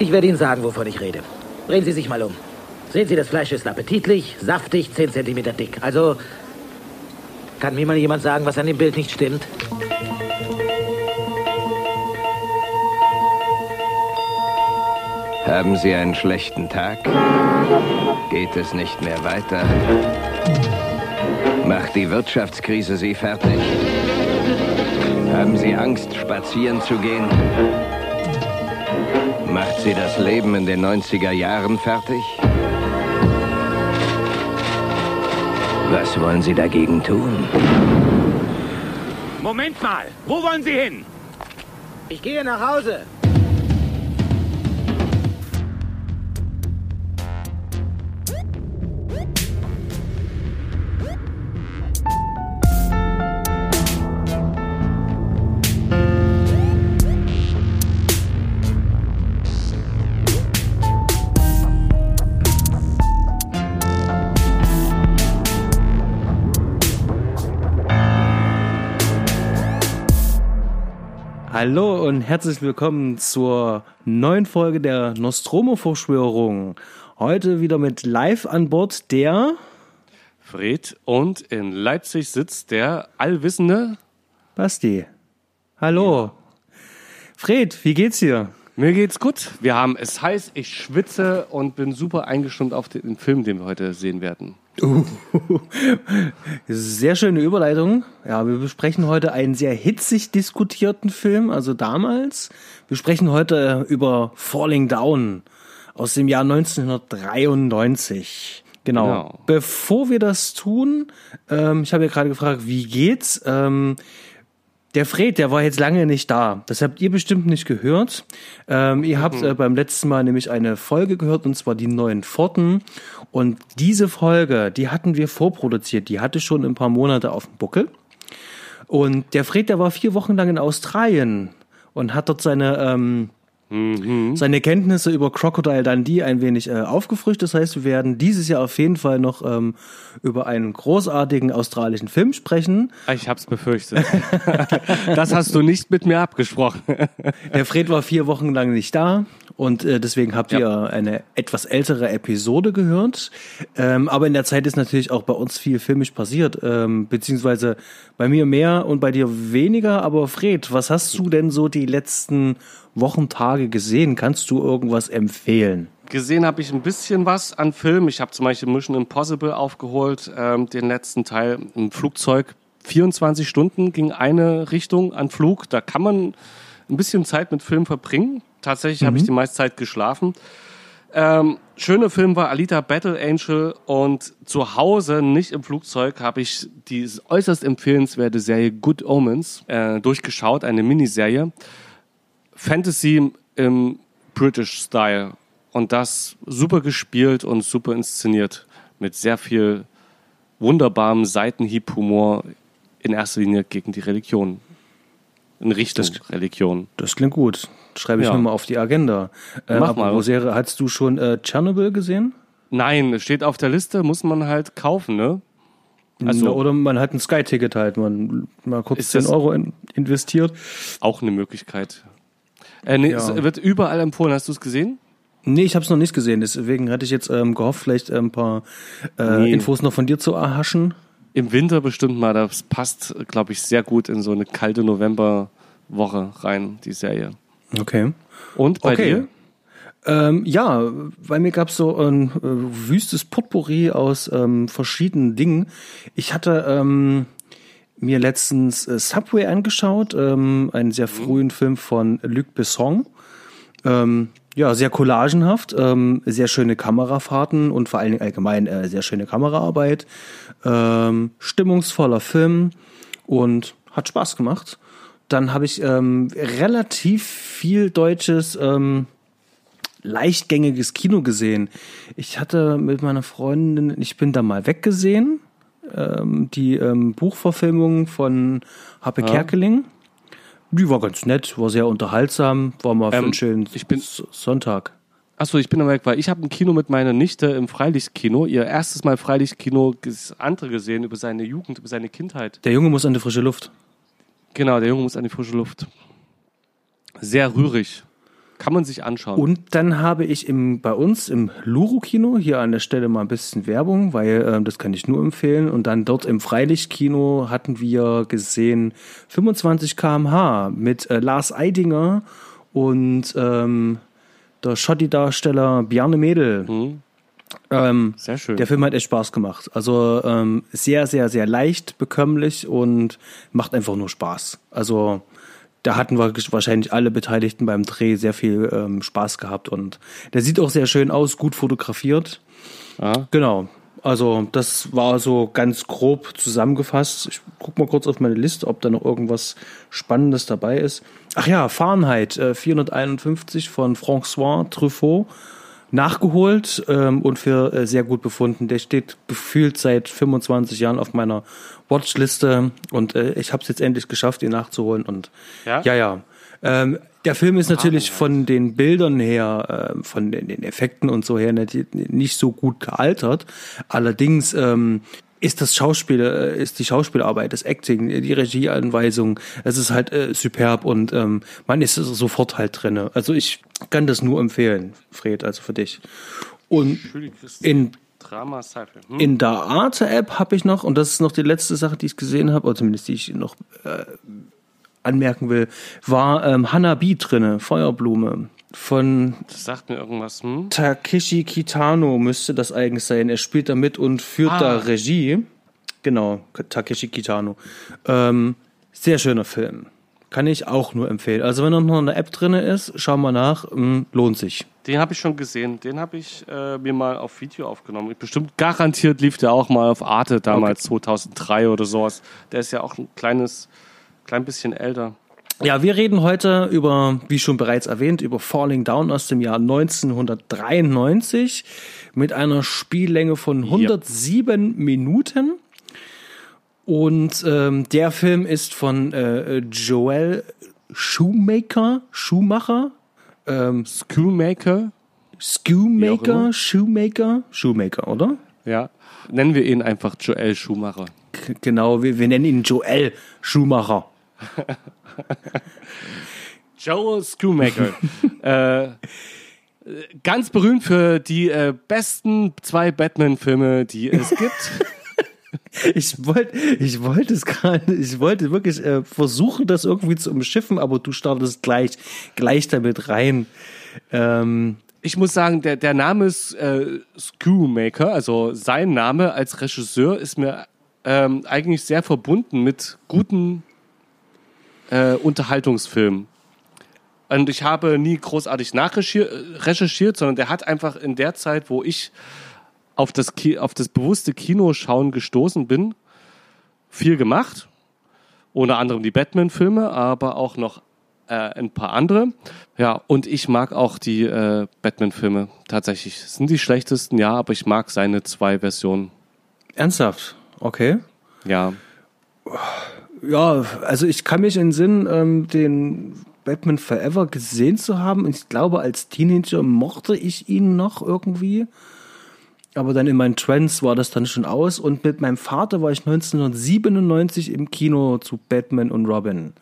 Ich werde Ihnen sagen, wovon ich rede. Drehen Sie sich mal um. Sehen Sie, das Fleisch ist appetitlich, saftig, 10 cm dick. Also, kann mir mal jemand sagen, was an dem Bild nicht stimmt? Haben Sie einen schlechten Tag? Geht es nicht mehr weiter? Macht die Wirtschaftskrise Sie fertig? Haben Sie Angst, spazieren zu gehen? Sie das Leben in den 90er Jahren fertig? Was wollen Sie dagegen tun? Moment mal, wo wollen Sie hin? Ich gehe nach Hause. Hallo und herzlich willkommen zur neuen Folge der Nostromo-Verschwörung. Heute wieder mit live an Bord der Fred und in Leipzig sitzt der allwissende Basti. Hallo. Fred, wie geht's dir? Mir geht's gut. Wir haben es heiß, ich schwitze und bin super eingestimmt auf den Film, den wir heute sehen werden. Uh, sehr schöne Überleitung. Ja, wir besprechen heute einen sehr hitzig diskutierten Film, also damals. Wir sprechen heute über Falling Down aus dem Jahr 1993. Genau. genau. Bevor wir das tun, ähm, ich habe ja gerade gefragt, wie geht's? Ähm, der Fred, der war jetzt lange nicht da. Das habt ihr bestimmt nicht gehört. Ähm, ihr habt mhm. äh, beim letzten Mal nämlich eine Folge gehört, und zwar die neuen Pforten. Und diese Folge, die hatten wir vorproduziert. Die hatte schon ein paar Monate auf dem Buckel. Und der Fred, der war vier Wochen lang in Australien und hat dort seine ähm, Mhm. Seine Kenntnisse über Crocodile Dundee ein wenig äh, aufgefrischt. Das heißt, wir werden dieses Jahr auf jeden Fall noch ähm, über einen großartigen australischen Film sprechen. Ich hab's befürchtet. das hast du nicht mit mir abgesprochen. Der Fred war vier Wochen lang nicht da und äh, deswegen habt ihr ja. eine etwas ältere Episode gehört. Ähm, aber in der Zeit ist natürlich auch bei uns viel filmisch passiert, ähm, beziehungsweise bei mir mehr und bei dir weniger. Aber Fred, was hast du denn so die letzten Wochentage gesehen? Kannst du irgendwas empfehlen? Gesehen habe ich ein bisschen was an Filmen. Ich habe zum Beispiel Mission Impossible aufgeholt, ähm, den letzten Teil im Flugzeug. 24 Stunden ging eine Richtung an Flug. Da kann man ein bisschen Zeit mit Film verbringen. Tatsächlich mhm. habe ich die meiste Zeit geschlafen. Ähm, schöner Film war Alita Battle Angel und zu Hause, nicht im Flugzeug, habe ich die äußerst empfehlenswerte Serie Good Omens äh, durchgeschaut, eine Miniserie. Fantasy im British Style und das super gespielt und super inszeniert mit sehr viel wunderbarem Seitenhieb-Humor in erster Linie gegen die Religion. In Richtung das, Religion. Das klingt gut. Schreibe ich ja. nochmal auf die Agenda. Äh, Mach mal. Serie, hast du schon äh, Chernobyl gesehen? Nein, es steht auf der Liste, muss man halt kaufen, ne? Also, oder man hat ein Sky-Ticket halt, man mal kurz 10 Euro in, investiert. Auch eine Möglichkeit. Äh, nee, ja. Es wird überall empfohlen. Hast du es gesehen? Nee, ich habe es noch nicht gesehen. Deswegen hatte ich jetzt ähm, gehofft, vielleicht ein paar äh, nee. Infos noch von dir zu erhaschen. Im Winter bestimmt mal. Das passt, glaube ich, sehr gut in so eine kalte Novemberwoche rein, die Serie. Okay. Und bei okay. dir? Ähm, ja, bei mir gab es so ein äh, wüstes Potpourri aus ähm, verschiedenen Dingen. Ich hatte ähm, mir letztens äh, Subway angeschaut, ähm, einen sehr mhm. frühen Film von Luc Besson. Ähm, ja, sehr collagenhaft, ähm, sehr schöne Kamerafahrten und vor allen Dingen allgemein äh, sehr schöne Kameraarbeit, ähm, stimmungsvoller Film und hat Spaß gemacht. Dann habe ich ähm, relativ viel deutsches, ähm, leichtgängiges Kino gesehen. Ich hatte mit meiner Freundin, ich bin da mal weggesehen ähm, die ähm, Buchverfilmung von Happe ja. Kerkeling. Die war ganz nett, war sehr unterhaltsam, war mal für ähm, einen schönen ich bin, Sonntag. Achso, ich bin am Weg, weil ich habe ein Kino mit meiner Nichte im Freilichtkino, ihr erstes Mal Freilichtkino andere gesehen über seine Jugend, über seine Kindheit. Der Junge muss an die frische Luft. Genau, der Junge muss an die frische Luft. Sehr rührig. Kann man sich anschauen. Und dann habe ich im, bei uns im Luru-Kino, hier an der Stelle mal ein bisschen Werbung, weil ähm, das kann ich nur empfehlen. Und dann dort im Freilichtkino hatten wir gesehen 25 kmh mit äh, Lars Eidinger und ähm, der Schotti-Darsteller Bjarne Mädel. Mhm. Ähm, Sehr schön. Der Film hat echt Spaß gemacht. Also ähm, sehr, sehr, sehr leicht, bekömmlich und macht einfach nur Spaß. Also da hatten wir wahrscheinlich alle Beteiligten beim Dreh sehr viel ähm, Spaß gehabt und der sieht auch sehr schön aus, gut fotografiert. Ja. Genau. Also das war so ganz grob zusammengefasst. Ich guck mal kurz auf meine Liste, ob da noch irgendwas Spannendes dabei ist. Ach ja, Fahrenheit äh, 451 von François Truffaut nachgeholt ähm, und für äh, sehr gut befunden. Der steht gefühlt seit 25 Jahren auf meiner Watchliste und äh, ich habe es jetzt endlich geschafft, ihn nachzuholen. Und Ja? ja, ja. Ähm, der Film ist natürlich von den Bildern her, äh, von den, den Effekten und so her nicht, nicht so gut gealtert. Allerdings ähm, ist das Schauspiel, äh, ist die Schauspielarbeit, das Acting, die Regieanweisung, es ist halt äh, superb und ähm, man ist sofort halt drinne. Also ich kann das nur empfehlen, Fred, also für dich. Und in Drama Sci-Fi. Hm? in der Arte-App habe ich noch, und das ist noch die letzte Sache, die ich gesehen habe, oder zumindest die ich noch äh, anmerken will, war ähm, Hanabi drinne, Feuerblume. Von Das sagt mir irgendwas. Hm? Takeshi Kitano müsste das eigentlich sein. Er spielt da mit und führt Ah. da Regie. Genau, Takeshi Kitano. Ähm, sehr schöner Film. Kann ich auch nur empfehlen. Also wenn noch eine App drinne ist, schau mal nach, mh, lohnt sich. Den habe ich schon gesehen. Den habe ich äh, mir mal auf Video aufgenommen. Bestimmt garantiert lief der auch mal auf Arte damals, 2003 oder sowas. Der ist ja auch ein kleines, klein bisschen älter. Ja, wir reden heute über, wie schon bereits erwähnt, über Falling Down aus dem Jahr 1993 mit einer Spiellänge von 107 Minuten. Und ähm, der Film ist von äh, Joel Shoemaker, Schumacher, ähm, Shoemaker, immer. Shoemaker, Shoemaker, oder? ja. Nennen wir ihn einfach Joel Schumacher. K genau, wir, wir nennen ihn Joel Schumacher. Joel Schoolmaker. äh, ganz berühmt für die äh, besten zwei Batman-Filme, die es gibt. Ich wollte, ich wollte es gerade, ich wollte wirklich äh, versuchen, das irgendwie zu umschiffen, aber du startest gleich, gleich damit rein. Ähm, Ich muss sagen, der, der Name ist äh, Schoolmaker, also sein Name als Regisseur ist mir ähm, eigentlich sehr verbunden mit guten äh, Unterhaltungsfilmen. Und ich habe nie großartig nachrecherchiert, sondern der hat einfach in der Zeit, wo ich auf das, Ki auf das bewusste Kinoschauen gestoßen bin, viel gemacht. Unter anderem die Batman-Filme, aber auch noch äh, ein paar andere. Ja, und ich mag auch die äh, Batman-Filme tatsächlich. Es sind die schlechtesten, ja, aber ich mag seine zwei Versionen. ernsthaft, okay. Ja. Ja, also ich kann mich in Sinn, ähm, den Batman Forever gesehen zu haben. Ich glaube, als Teenager mochte ich ihn noch irgendwie. Aber dann in meinen Trends war das dann schon aus. Und mit meinem Vater war ich 1997 im Kino zu Batman und Robin.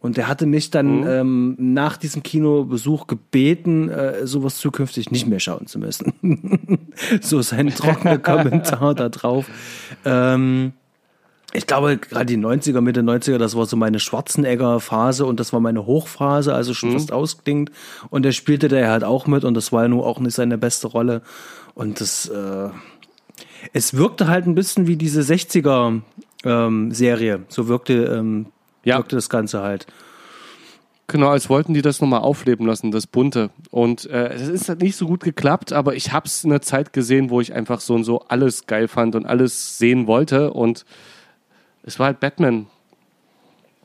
Und der hatte mich dann ähm, nach diesem Kinobesuch gebeten, äh, sowas zukünftig nicht mehr schauen zu müssen. so sein trockener Kommentar da drauf. Ähm, ich glaube, gerade die 90er, Mitte 90er, das war so meine Schwarzenegger-Phase und das war meine Hochphase, also schon fast ausklingt. Und der spielte da halt auch mit und das war ja nur auch nicht seine beste Rolle. Und das, äh, es wirkte halt ein bisschen wie diese 60er-Serie. so wirkte, ähm, Ja. wirkte das Ganze halt. Genau, als wollten die das nochmal aufleben lassen, das Bunte. Und äh, es ist halt nicht so gut geklappt, aber ich habe es in einer Zeit gesehen, wo ich einfach so und so alles geil fand und alles sehen wollte. Und es war halt Batman.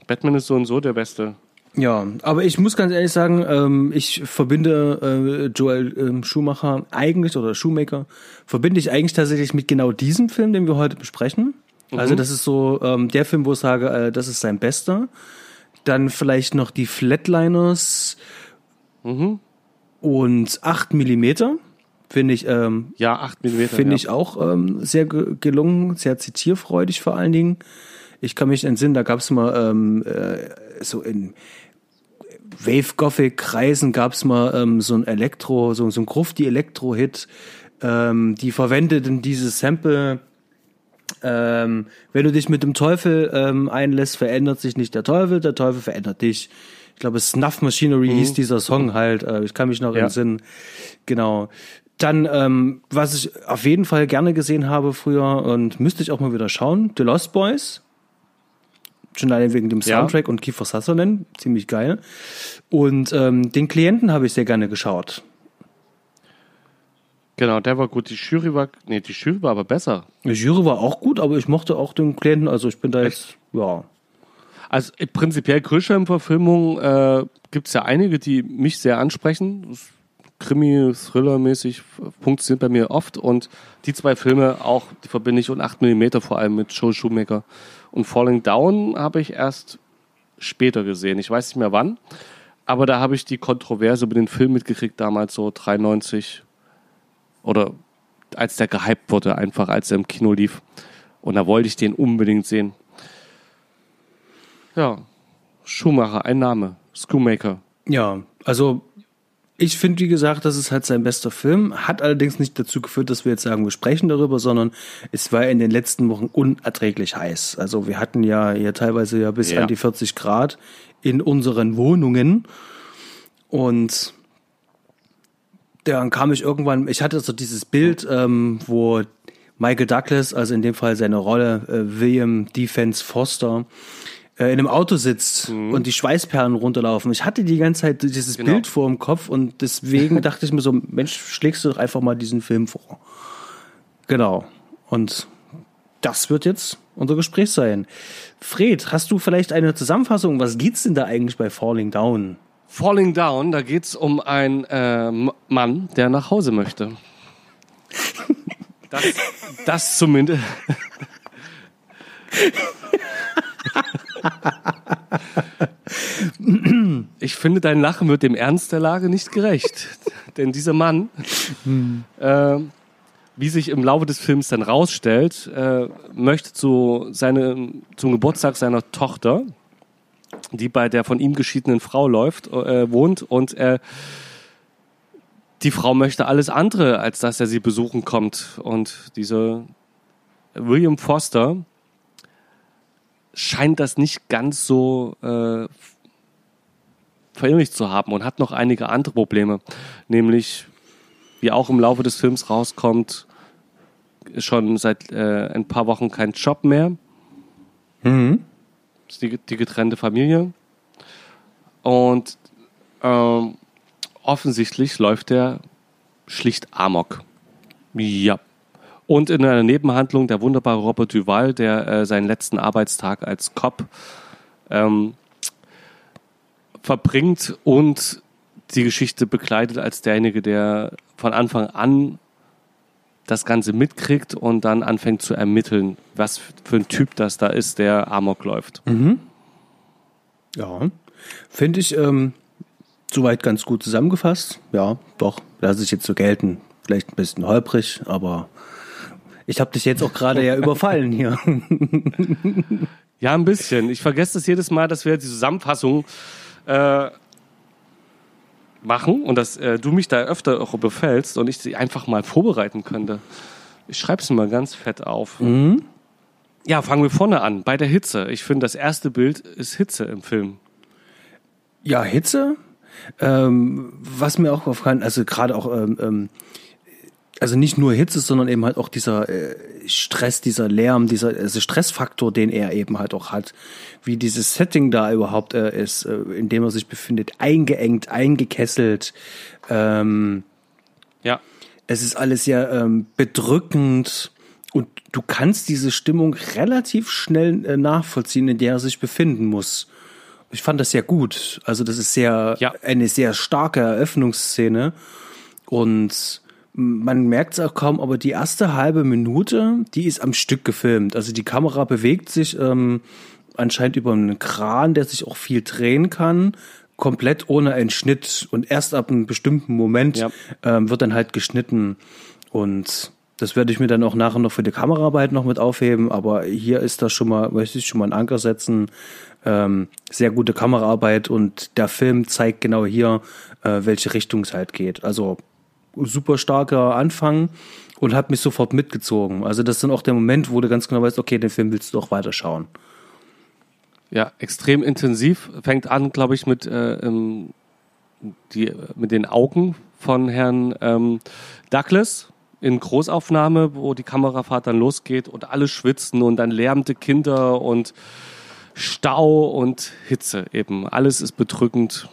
Batman ist so und so der Beste. Ja, aber ich muss ganz ehrlich sagen, ähm, ich verbinde äh, Joel ähm, Schumacher eigentlich oder Shoemaker verbinde ich eigentlich tatsächlich mit genau diesem Film, den wir heute besprechen. Also das ist so ähm, der Film, wo ich sage, äh, das ist sein bester. Dann vielleicht noch die Flatliners und 8 Millimeter finde ich ähm, Ja, 8 mm. Finde ja. ich auch ähm, sehr ge gelungen, sehr zitierfreudig vor allen Dingen. Ich kann mich entsinnen, da gab es mal ähm, äh, so in Wave Gothic Kreisen gab's mal ähm, so ein Elektro, so, so ein Grufti Elektro Hit. Ähm, die verwendeten dieses Sample. Ähm, wenn du dich mit dem Teufel ähm, einlässt, verändert sich nicht der Teufel, der Teufel verändert dich. Ich glaube, Snuff Machinery hieß dieser Song halt. Äh, ich kann mich noch Ja. entsinnen. Genau. Dann, ähm, was ich auf jeden Fall gerne gesehen habe früher und müsste ich auch mal wieder schauen, The Lost Boys. Schon allein wegen dem Ja. Soundtrack und Kiefer Sutherland, ziemlich geil. Und ähm, den Klienten habe ich sehr gerne geschaut. Genau, der war gut. Die Jury war, nee, die Jury war aber besser. Die Jury war auch gut, aber ich mochte auch den Klienten, also ich bin da jetzt, ja. Also äh, prinzipiell Grisham-Verfilmungen äh, gibt es ja einige, die mich sehr ansprechen. Das Krimi, Thriller-mäßig f- funktioniert bei mir oft. Und die zwei Filme auch, die verbinde ich und 8 mm vor allem mit Joe Shoemaker. Und Falling Down habe ich erst später gesehen. Ich weiß nicht mehr wann. Aber da habe ich die Kontroverse über den Film mitgekriegt, damals so 93. Oder als der gehypt wurde, einfach als er im Kino lief. Und da wollte ich den unbedingt sehen. Ja, Schumacher, ein Name. Schoolmaker. Ja, also ich finde, wie gesagt, das ist halt sein bester Film. Hat allerdings nicht dazu geführt, dass wir jetzt sagen, wir sprechen darüber, sondern es war in den letzten Wochen unerträglich heiß. Also wir hatten ja hier teilweise ja bis Ja. an die 40 Grad in unseren Wohnungen. Und dann kam ich irgendwann, ich hatte so dieses Bild, ähm, wo Michael Douglas, also in dem Fall seine Rolle, äh, William Defense Foster, in einem Auto sitzt und die Schweißperlen runterlaufen. Ich hatte die ganze Zeit dieses Genau. Bild vor dem Kopf und deswegen dachte ich mir so, Mensch, schlägst du doch einfach mal diesen Film vor. Genau. Und das wird jetzt unser Gespräch sein. Fred, hast du vielleicht eine Zusammenfassung? Was geht's denn da eigentlich bei Falling Down? Falling Down, da geht es um einen äh, Mann, der nach Hause möchte. Das, das zumindest. Ich finde, dein Lachen wird dem Ernst der Lage nicht gerecht. Denn dieser Mann, äh, wie sich im Laufe des Films dann rausstellt, äh, möchte zu seine, zum Geburtstag seiner Tochter, die bei der von ihm geschiedenen Frau läuft, äh, wohnt und äh, die Frau möchte alles andere, als dass er sie besuchen kommt. Und dieser William Foster scheint das nicht ganz so äh, verinnerlicht zu haben und hat noch einige andere Probleme. Nämlich, wie auch im Laufe des Films rauskommt, schon seit äh, ein paar Wochen kein Job mehr. Ist die, die getrennte Familie. Und ähm, offensichtlich läuft er schlicht Amok. Ja. Und in einer Nebenhandlung der wunderbare Robert Duval, der äh, seinen letzten Arbeitstag als Cop ähm, verbringt und die Geschichte begleitet als derjenige, der von Anfang an das Ganze mitkriegt und dann anfängt zu ermitteln, was für ein Typ das da ist, der Amok läuft. Ja, finde ich ähm, soweit ganz gut zusammengefasst. Ja, doch, lasse ich jetzt so gelten. Vielleicht ein bisschen holprig, aber ich habe dich jetzt auch gerade ja überfallen hier. Ja, ein bisschen. Ich vergesse das jedes Mal, dass wir die Zusammenfassung äh, machen und dass äh, du mich da öfter auch überfällst und ich sie einfach mal vorbereiten könnte. Ich schreibe es mal ganz fett auf. Ja, fangen wir vorne an, bei der Hitze. Ich finde, das erste Bild ist Hitze im Film. Ja, Hitze. Ähm, was mir auch aufgefallen, also gerade auch, ähm, ähm, also nicht nur Hitze, sondern eben halt auch dieser äh, Stress, dieser Lärm, dieser also Stressfaktor, den er eben halt auch hat, wie dieses Setting da überhaupt äh, ist, äh, in dem er sich befindet, eingeengt, eingekesselt. Ähm, Ja. es ist alles sehr ähm, bedrückend und du kannst diese Stimmung relativ schnell äh, nachvollziehen, in der er sich befinden muss. Ich fand das sehr gut. Also das ist sehr Ja. eine sehr starke Eröffnungsszene und man merkt es auch kaum, aber die erste halbe Minute, die ist am Stück gefilmt. Also die Kamera bewegt sich ähm, anscheinend über einen Kran, der sich auch viel drehen kann, komplett ohne einen Schnitt. Und erst ab einem bestimmten Moment Ja. ähm, wird dann halt geschnitten. Und das werde ich mir dann auch nachher noch für die Kameraarbeit noch mit aufheben. Aber hier ist das schon mal, möchte ich schon mal einen Anker setzen. ähm, sehr gute Kameraarbeit und der Film zeigt genau hier, äh, welche Richtung es halt geht. Also super starker Anfang und hat mich sofort mitgezogen. Also das ist dann auch der Moment, wo du ganz genau weißt, okay, den Film willst du auch weiterschauen. Ja, extrem intensiv. Fängt an, glaube ich, mit, äh, ähm, die, mit den Augen von Herrn ähm, Douglas in Großaufnahme, wo die Kamerafahrt dann losgeht und alle schwitzen und dann lärmte Kinder und Stau und Hitze eben. Alles ist bedrückend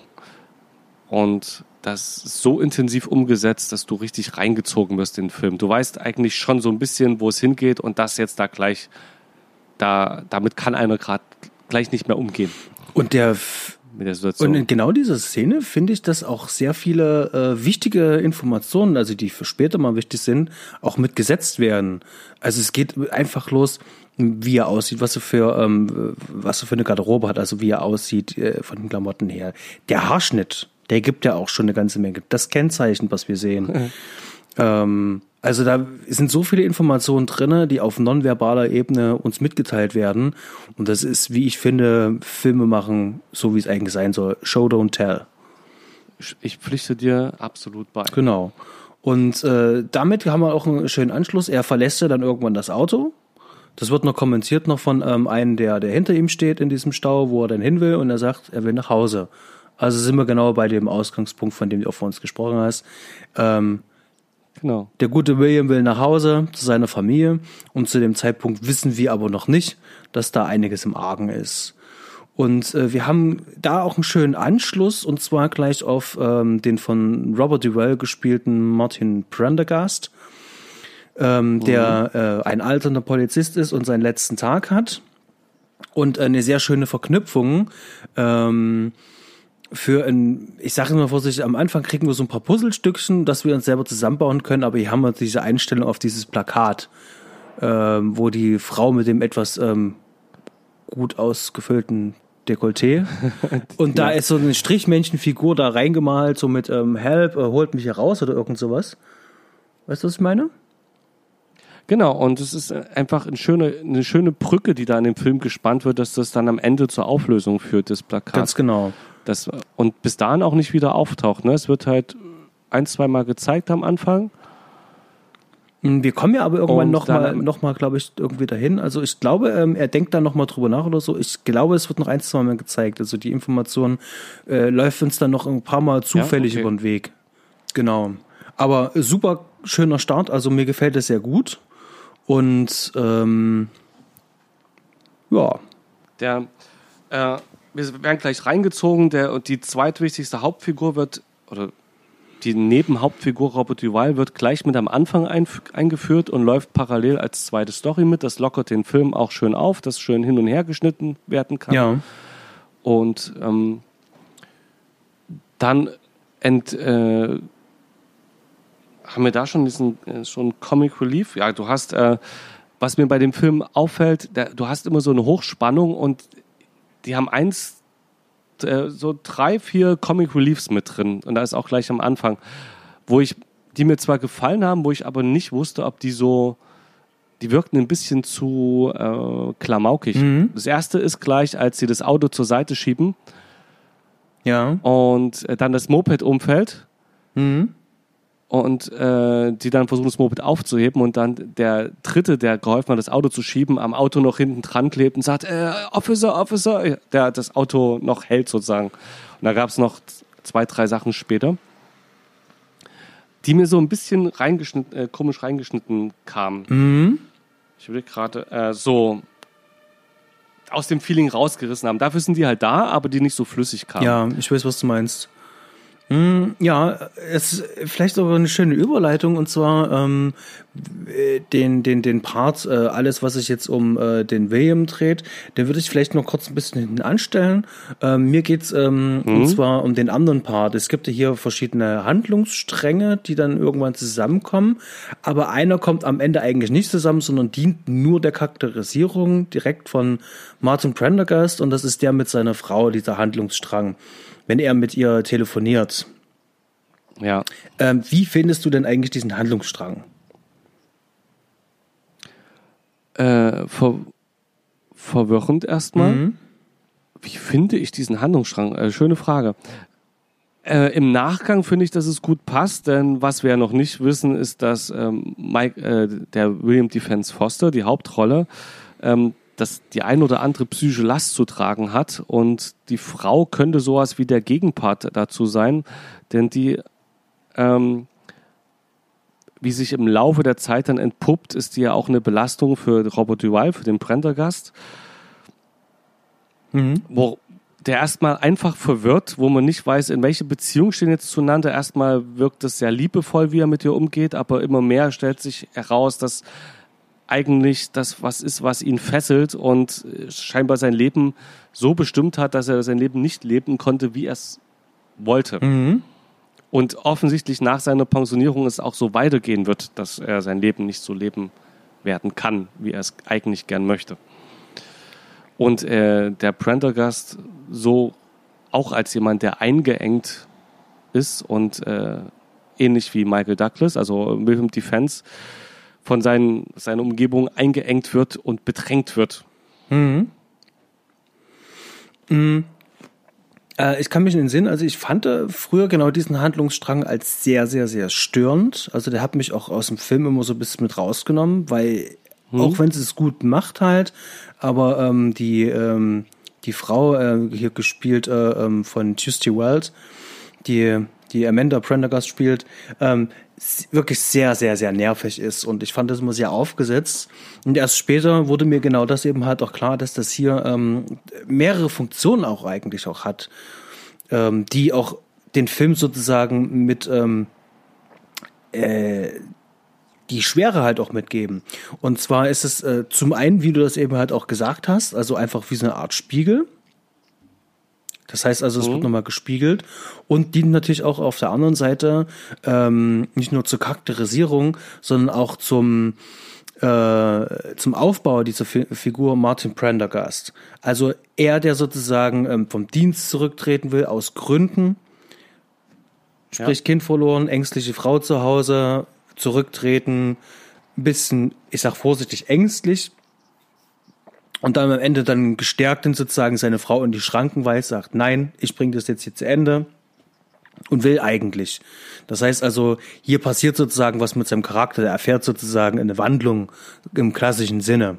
und das ist so intensiv umgesetzt, dass du richtig reingezogen wirst in den Film. Du weißt eigentlich schon so ein bisschen, wo es hingeht und das jetzt da gleich, da, damit kann einer gerade gleich nicht mehr umgehen. Und der. Und in genau dieser Szene finde ich, dass auch sehr viele äh, wichtige Informationen, also die für später mal wichtig sind, auch mitgesetzt werden. Also es geht einfach los, wie er aussieht, was er für ähm, was er für eine Garderobe hat, also wie er aussieht äh, von den Klamotten her. Der Haarschnitt, der gibt ja auch schon eine ganze Menge. Das Kennzeichen, was wir sehen. Mhm. Ähm, also da sind so viele Informationen drinne, die auf nonverbaler Ebene uns mitgeteilt werden. Und das ist, wie ich finde, Filme machen, so wie es eigentlich sein soll. Show, don't tell. Ich pflichte dir absolut bei. Genau. Und äh, damit haben wir auch einen schönen Anschluss. Er verlässt ja dann irgendwann das Auto. Das wird noch kommentiert noch von ähm, einem, der, der hinter ihm steht in diesem Stau, wo er dann hin will. Und er sagt, er will nach Hause. Also sind wir genau bei dem Ausgangspunkt, von dem du auch vor uns gesprochen hast. Ähm, Genau. Der gute William will nach Hause zu seiner Familie und zu dem Zeitpunkt wissen wir aber noch nicht, dass da einiges im Argen ist. Und äh, wir haben da auch einen schönen Anschluss und zwar gleich auf ähm, den von Robert Duvall gespielten Martin Prendergast, ähm, mhm. der äh, ein alternder Polizist ist und seinen letzten Tag hat. Und eine sehr schöne Verknüpfung. Ähm, für ein, ich sage immer vorsichtig, am Anfang kriegen wir so ein paar Puzzlestückchen, dass wir uns selber zusammenbauen können, aber hier haben wir diese Einstellung auf dieses Plakat, ähm, wo die Frau mit dem etwas ähm, gut ausgefüllten Dekolleté und da ist so eine Strichmännchenfigur da reingemalt, so mit ähm, Help, äh, holt mich hier raus oder irgend sowas. Weißt du, was ich meine? Genau, und es ist einfach eine schöne, eine schöne Brücke, die da in dem Film gespannt wird, dass das dann am Ende zur Auflösung führt, das Plakat. Ganz genau. Das, und bis dahin auch nicht wieder auftaucht. Ne? Es wird halt ein, zwei Mal gezeigt am Anfang. Hm, wir kommen ja aber irgendwann nochmal, noch mal, glaube ich, irgendwie dahin. Also ich glaube, ähm, er denkt da nochmal drüber nach oder so. Ich glaube, es wird noch ein, zwei Mal gezeigt. Also die Information äh, läuft uns dann noch ein paar Mal zufällig ja? okay. über den Weg. Genau. Aber super schöner Start. Also mir gefällt es sehr gut. Und ähm, ja. Der, äh, wir werden gleich reingezogen. Der, und die zweitwichtigste Hauptfigur wird, oder die Nebenhauptfigur Robert Duval wird gleich mit am Anfang ein, eingeführt und läuft parallel als zweite Story mit. Das lockert den Film auch schön auf, dass schön hin und her geschnitten werden kann. Ja. Und ähm, dann ent, äh, haben wir da schon diesen äh, schon Comic Relief? Ja, du hast, äh, was mir bei dem Film auffällt, der, du hast immer so eine Hochspannung und die haben eins, äh, so drei, vier Comic Reliefs mit drin. Und da ist auch gleich am Anfang, wo ich, die mir zwar gefallen haben, wo ich aber nicht wusste, ob die so, die wirkten ein bisschen zu äh, klamaukig. Mhm. Das erste ist gleich, als sie das Auto zur Seite schieben. Ja. Und äh, dann das Moped umfällt. Mhm und äh, die dann versuchen, das Moped aufzuheben und dann der Dritte, der geholfen hat, das Auto zu schieben, am Auto noch hinten dran klebt und sagt, äh, Officer, Officer, der das Auto noch hält sozusagen. Und da gab es noch zwei, drei Sachen später, die mir so ein bisschen reingeschnitten, äh, komisch reingeschnitten kamen. Mhm. Ich würde gerade äh, so aus dem Feeling rausgerissen haben. Dafür sind die halt da, aber die nicht so flüssig kamen. Ja, ich weiß, was du meinst. Hm, ja, es ist vielleicht sogar eine schöne Überleitung und zwar ähm, den den den Part äh, alles was sich jetzt um äh, den William dreht, den würde ich vielleicht noch kurz ein bisschen hinten anstellen. Ähm, mir geht's ähm, mhm. und zwar um den anderen Part. Es gibt ja hier verschiedene Handlungsstränge, die dann irgendwann zusammenkommen, aber einer kommt am Ende eigentlich nicht zusammen, sondern dient nur der Charakterisierung direkt von Martin Prendergast und das ist der mit seiner Frau dieser Handlungsstrang wenn er mit ihr telefoniert. Ja. Ähm, wie findest du denn eigentlich diesen Handlungsstrang? Äh, ver verwirrend erstmal. Mhm. wie finde ich diesen Handlungsstrang? Äh, schöne Frage. Äh, Im Nachgang finde ich, dass es gut passt, denn was wir ja noch nicht wissen, ist, dass ähm, Mike, äh, der William Defense Foster, die Hauptrolle, ähm, dass die ein oder andere psychische Last zu tragen hat und die Frau könnte sowas wie der Gegenpart dazu sein, denn die, ähm, wie sich im Laufe der Zeit dann entpuppt, ist die ja auch eine Belastung für Robert Duval, für den Prendergast, wo der erstmal einfach verwirrt, wo man nicht weiß, in welche Beziehung stehen jetzt zueinander. Erstmal wirkt es sehr liebevoll, wie er mit ihr umgeht, aber immer mehr stellt sich heraus, dass eigentlich das was ist, was ihn fesselt und scheinbar sein Leben so bestimmt hat, dass er sein Leben nicht leben konnte, wie er es wollte. Und offensichtlich nach seiner Pensionierung es auch so weitergehen wird, dass er sein Leben nicht so leben werden kann, wie er es eigentlich gern möchte. Und äh, der Prendergast so auch als jemand, der eingeengt ist und äh, ähnlich wie Michael Douglas, also Wilhelm Defense, von seinen, seiner Umgebung eingeengt wird und bedrängt wird. Äh, ich kann mich in den Sinn, also ich fand äh, früher genau diesen Handlungsstrang als sehr, sehr, sehr störend. Also der hat mich auch aus dem Film immer so ein bisschen mit rausgenommen, weil auch wenn sie es gut macht halt, aber ähm, die, ähm, die Frau, äh, hier gespielt äh, ähm, von Tuesday Wells, die, die Amanda Prendergast spielt, ähm, wirklich sehr, sehr, sehr nervig ist. Und ich fand das immer sehr aufgesetzt. Und erst später wurde mir genau das eben halt auch klar, dass das hier ähm, mehrere Funktionen auch eigentlich auch hat, ähm, die auch den Film sozusagen mit ähm, äh, die Schwere halt auch mitgeben. Und zwar ist es äh, zum einen, wie du das eben halt auch gesagt hast, also einfach wie so eine Art Spiegel. Das heißt also, es wird nochmal gespiegelt und dient natürlich auch auf der anderen Seite ähm, nicht nur zur Charakterisierung, sondern auch zum äh, zum Aufbau dieser Fi Figur Martin Prendergast. Also er, der sozusagen ähm, vom Dienst zurücktreten will aus Gründen, sprich Kind verloren, ängstliche Frau zu Hause, zurücktreten, ein bisschen, ich sag vorsichtig, ängstlich. Und dann am Ende dann gestärkt dann sozusagen seine Frau in die Schranken weist, sagt, nein, ich bringe das jetzt hier zu Ende und will eigentlich. Das heißt also, hier passiert sozusagen was mit seinem Charakter, der erfährt sozusagen eine Wandlung im klassischen Sinne.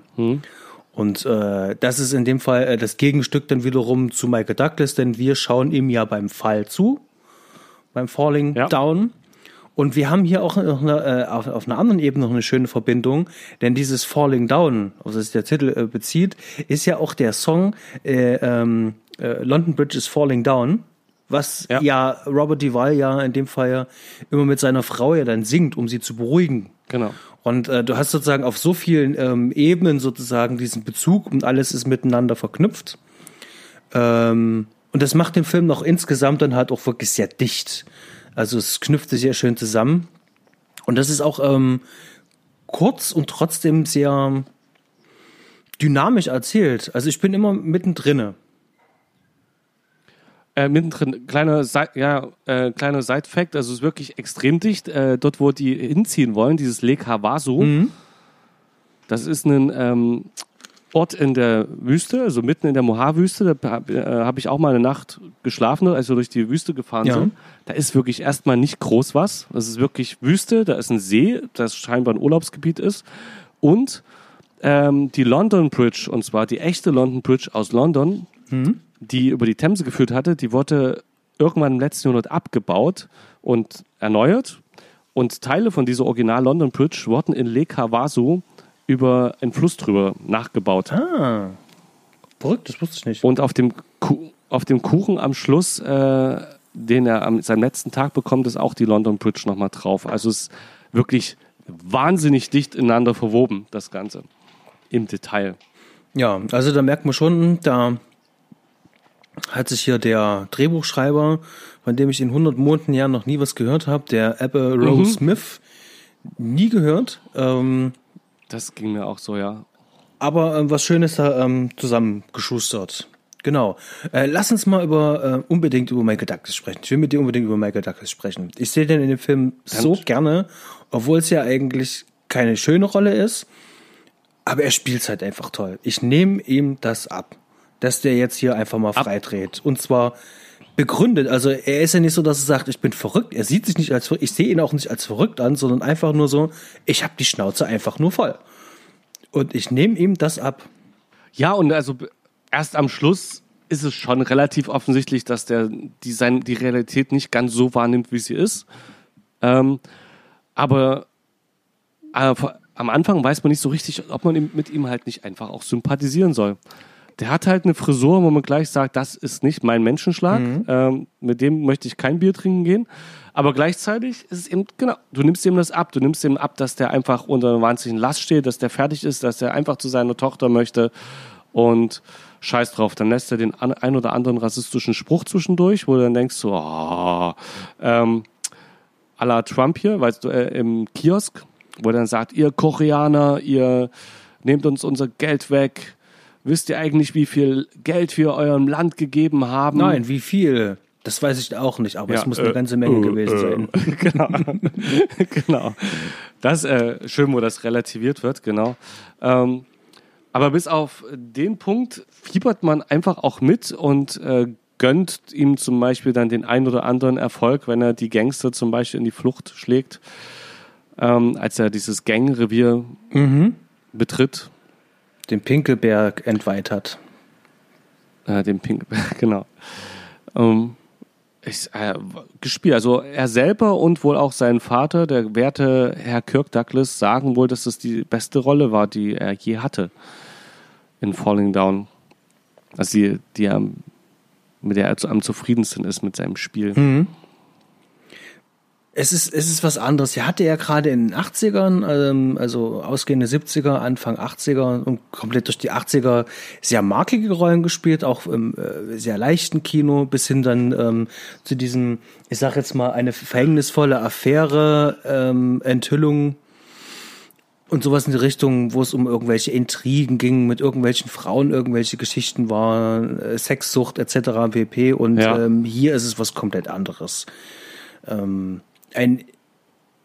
Und äh, das ist in dem Fall äh, das Gegenstück dann wiederum zu Michael Douglas, denn wir schauen ihm ja beim Fall zu, beim Falling Ja. Down. Und wir haben hier auch noch eine, äh, auf, auf einer anderen Ebene noch eine schöne Verbindung, denn dieses Falling Down, auf das sich der Titel äh, bezieht, ist ja auch der Song äh, ähm, äh, London Bridge is Falling Down, was ja. Ja. Robert Duvall ja in dem Fall ja immer mit seiner Frau ja dann singt, um sie zu beruhigen. Genau. Und äh, du hast sozusagen auf so vielen ähm, Ebenen sozusagen diesen Bezug und alles ist miteinander verknüpft. Ähm, und das macht den Film noch insgesamt dann halt auch wirklich sehr dicht. Also es knüpft sich sehr schön zusammen. Und das ist auch ähm, kurz und trotzdem sehr dynamisch erzählt. Also ich bin immer mittendrin. Äh, mittendrin, kleiner, ja, äh, kleiner Side-Fact, also es ist wirklich extrem dicht. Äh, dort, wo die hinziehen wollen, dieses Lake Havasu, das ist ein ähm, Ort in der Wüste, also mitten in der Mojave-Wüste. Da habe äh, ich auch mal eine Nacht geschlafen, als wir durch die Wüste gefahren Ja. sind. Da ist wirklich erstmal nicht groß was. Das ist wirklich Wüste, da ist ein See, das scheinbar ein Urlaubsgebiet ist. Und ähm, die London Bridge, und zwar die echte London Bridge aus London, die über die Themse geführt hatte, die wurde irgendwann im letzten Jahrhundert abgebaut und erneuert. Und Teile von dieser Original London Bridge wurden in Lake Havasu über einen Fluss drüber nachgebaut. Ah. Verrückt, das wusste ich nicht. Und auf dem, Ku auf dem Kuchen am Schluss, äh, den er am seinem letzten Tag bekommt, ist auch die London Bridge nochmal drauf. Also es ist wirklich wahnsinnig dicht ineinander verwoben, das Ganze. Im Detail. Ja, also da merkt man schon, da hat sich hier der Drehbuchschreiber, von dem ich in 100 Monaten ja noch nie was gehört habe, der Abba Rose Smith, nie gehört. Ähm, Das ging mir auch so, ja. aber ähm, was Schönes da ähm, zusammengeschustert. Genau. Äh, lass uns mal über äh, unbedingt über Michael Douglas sprechen. Ich will mit dir unbedingt über Michael Douglas sprechen. Ich sehe den in dem Film so gerne, obwohl es ja eigentlich keine schöne Rolle ist. Aber er spielt halt einfach toll. Ich nehme ihm das ab. dass der jetzt hier einfach mal freidreht. Und zwar begründet. Also er ist ja nicht so, dass er sagt, ich bin verrückt. Er sieht sich nicht als verrückt. Ich sehe ihn auch nicht als verrückt an, sondern einfach nur so, ich habe die Schnauze einfach nur voll. Und ich nehme ihm das ab. Ja, und also erst am Schluss ist es schon relativ offensichtlich, dass der die, sein, die Realität nicht ganz so wahrnimmt, wie sie ist. Ähm, aber äh, am Anfang weiß man nicht so richtig, ob man mit ihm halt nicht einfach auch sympathisieren soll. Der hat halt eine Frisur, wo man gleich sagt, das ist nicht mein Menschenschlag. Mhm. Ähm, mit dem möchte ich kein Bier trinken gehen. Aber gleichzeitig ist es eben, genau, du nimmst ihm das ab. Du nimmst ihm ab, dass der einfach unter einer wahnsinnigen Last steht, dass der fertig ist, dass der einfach zu seiner Tochter möchte. Und scheiß drauf. Dann lässt er den ein oder anderen rassistischen Spruch zwischendurch, wo du dann denkst so, oh, ähm, à la Trump hier, weißt du, äh, im Kiosk, wo er dann sagt, ihr Koreaner, ihr nehmt uns unser Geld weg. Wisst ihr eigentlich, wie viel Geld wir eurem Land gegeben haben? Nein, wie viel? Das weiß ich auch nicht, aber ja, es muss eine äh, ganze Menge äh, gewesen sein. genau. genau. Das äh, schön, wo das relativiert wird, genau. Ähm, aber bis auf den Punkt fiebert man einfach auch mit und äh, gönnt ihm zum Beispiel dann den ein oder anderen Erfolg, wenn er die Gangster zum Beispiel in die Flucht schlägt, ähm, als er dieses Gangrevier mhm. betritt. Den Pinkelberg entweiht hat. Äh, den Pinkelberg, genau. Ähm, ich, äh, gespielt. Also er selber und wohl auch sein Vater, der werte Herr Kirk Douglas, sagen wohl, dass es die beste Rolle war, die er je hatte in Falling Down. Also die, die er, mit der er am zufriedensten ist mit seinem Spiel. Mhm es ist, es ist was anderes. Er hatte ja gerade in den 80ern, ähm, also ausgehende 70er, Anfang 80er und komplett durch die 80er sehr markige Rollen gespielt, auch im äh, sehr leichten Kino, bis hin dann ähm, zu diesem, ich sag jetzt mal, eine verhängnisvolle Affäre, ähm, Enthüllung und sowas in die Richtung, wo es um irgendwelche Intrigen ging, mit irgendwelchen Frauen irgendwelche Geschichten waren, äh, Sexsucht etc. pp. Und ja. ähm, hier ist es was komplett anderes. Ähm, ein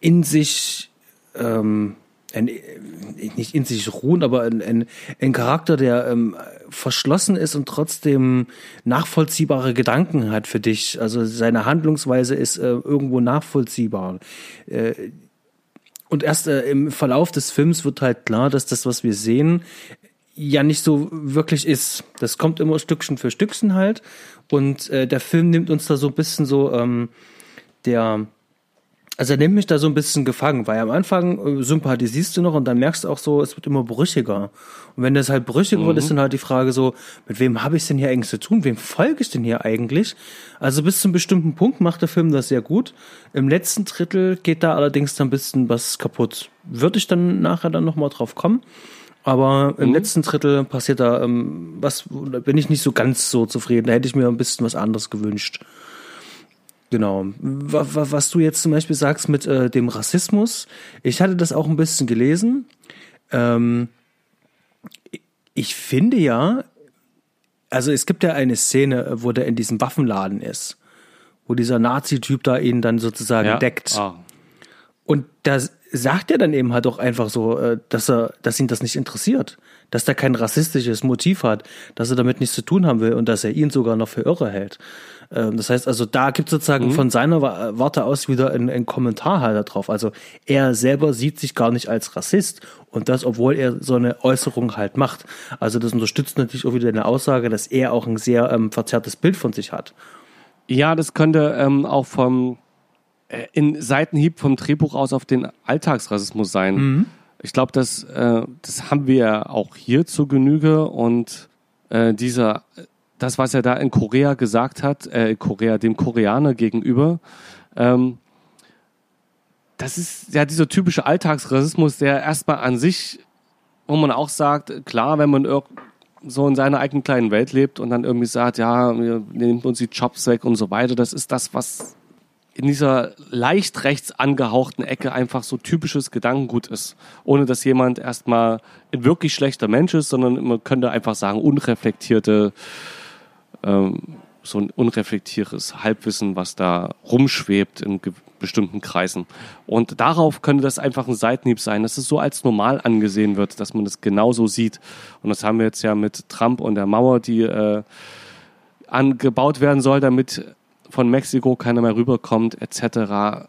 in sich, ähm, ein, nicht in sich ruhen, aber ein, ein, ein Charakter, der ähm, verschlossen ist und trotzdem nachvollziehbare Gedanken hat für dich. Also seine Handlungsweise ist äh, irgendwo nachvollziehbar. Äh, und erst äh, im Verlauf des Films wird halt klar, dass das, was wir sehen, ja nicht so wirklich ist. Das kommt immer Stückchen für Stückchen halt. Und äh, der Film nimmt uns da so ein bisschen so ähm, der also er nimmt mich da so ein bisschen gefangen, weil am Anfang äh, sympathisierst du noch und dann merkst du auch so, es wird immer brüchiger. Und wenn das halt brüchiger mhm. wird, ist dann halt die Frage so, mit wem habe ich denn hier eigentlich zu tun? Wem folge ich denn hier eigentlich? Also bis zu einem bestimmten Punkt macht der Film das sehr gut. Im letzten Drittel geht da allerdings dann ein bisschen was kaputt. Würde ich dann nachher dann nochmal drauf kommen. Aber im mhm. letzten Drittel passiert da ähm, was, da bin ich nicht so ganz so zufrieden. Da hätte ich mir ein bisschen was anderes gewünscht. Genau. Was du jetzt zum Beispiel sagst mit äh, dem Rassismus, ich hatte das auch ein bisschen gelesen. Ähm, ich finde ja, also es gibt ja eine Szene, wo der in diesem Waffenladen ist, wo dieser Nazi-Typ da ihn dann sozusagen ja? deckt. Ah. Und da sagt er dann eben halt auch einfach so, äh, dass er, dass ihn das nicht interessiert, dass er kein rassistisches Motiv hat, dass er damit nichts zu tun haben will und dass er ihn sogar noch für irre hält. Ähm, das heißt also, da gibt es sozusagen mhm. von seiner Warte aus wieder einen, Kommentar halt darauf. Also er selber sieht sich gar nicht als Rassist und das, obwohl er so eine Äußerung halt macht. Also das unterstützt natürlich auch wieder eine Aussage, dass er auch ein sehr ähm, verzerrtes Bild von sich hat. Ja, das könnte ähm, auch vom äh, in Seitenhieb vom Drehbuch aus auf den Alltagsrassismus sein. Mhm. Ich glaube, das, äh, das haben wir auch hier zur Genüge und äh, dieser das, was er da in Korea gesagt hat, äh, Korea, dem Koreaner gegenüber, ähm, das ist ja dieser typische Alltagsrassismus, der erstmal an sich, wo man auch sagt, klar, wenn man so in seiner eigenen kleinen Welt lebt und dann irgendwie sagt, ja, wir nehmen uns die Jobs weg und so weiter, das ist das, was in dieser leicht rechts angehauchten Ecke einfach so typisches Gedankengut ist. Ohne dass jemand erstmal ein wirklich schlechter Mensch ist, sondern man könnte einfach sagen, unreflektierte ähm, so ein unreflektiertes Halbwissen, was da rumschwebt in bestimmten Kreisen. Und darauf könnte das einfach ein Seitenhieb sein, dass es so als normal angesehen wird, dass man das genauso sieht. Und das haben wir jetzt ja mit Trump und der Mauer, die äh, angebaut werden soll, damit von Mexiko keiner mehr rüberkommt, etc.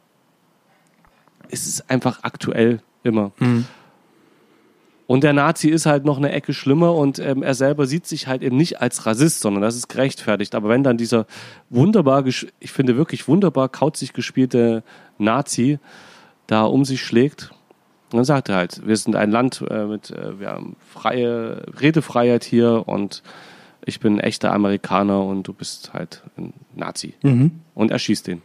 Es ist einfach aktuell immer. Mhm. Und der Nazi ist halt noch eine Ecke schlimmer und ähm, er selber sieht sich halt eben nicht als Rassist, sondern das ist gerechtfertigt. Aber wenn dann dieser wunderbar, ich finde wirklich wunderbar kauzig gespielte Nazi da um sich schlägt, dann sagt er halt, wir sind ein Land äh, mit, äh, wir haben freie Redefreiheit hier und ich bin ein echter Amerikaner und du bist halt ein Nazi. Mhm. Und er schießt den.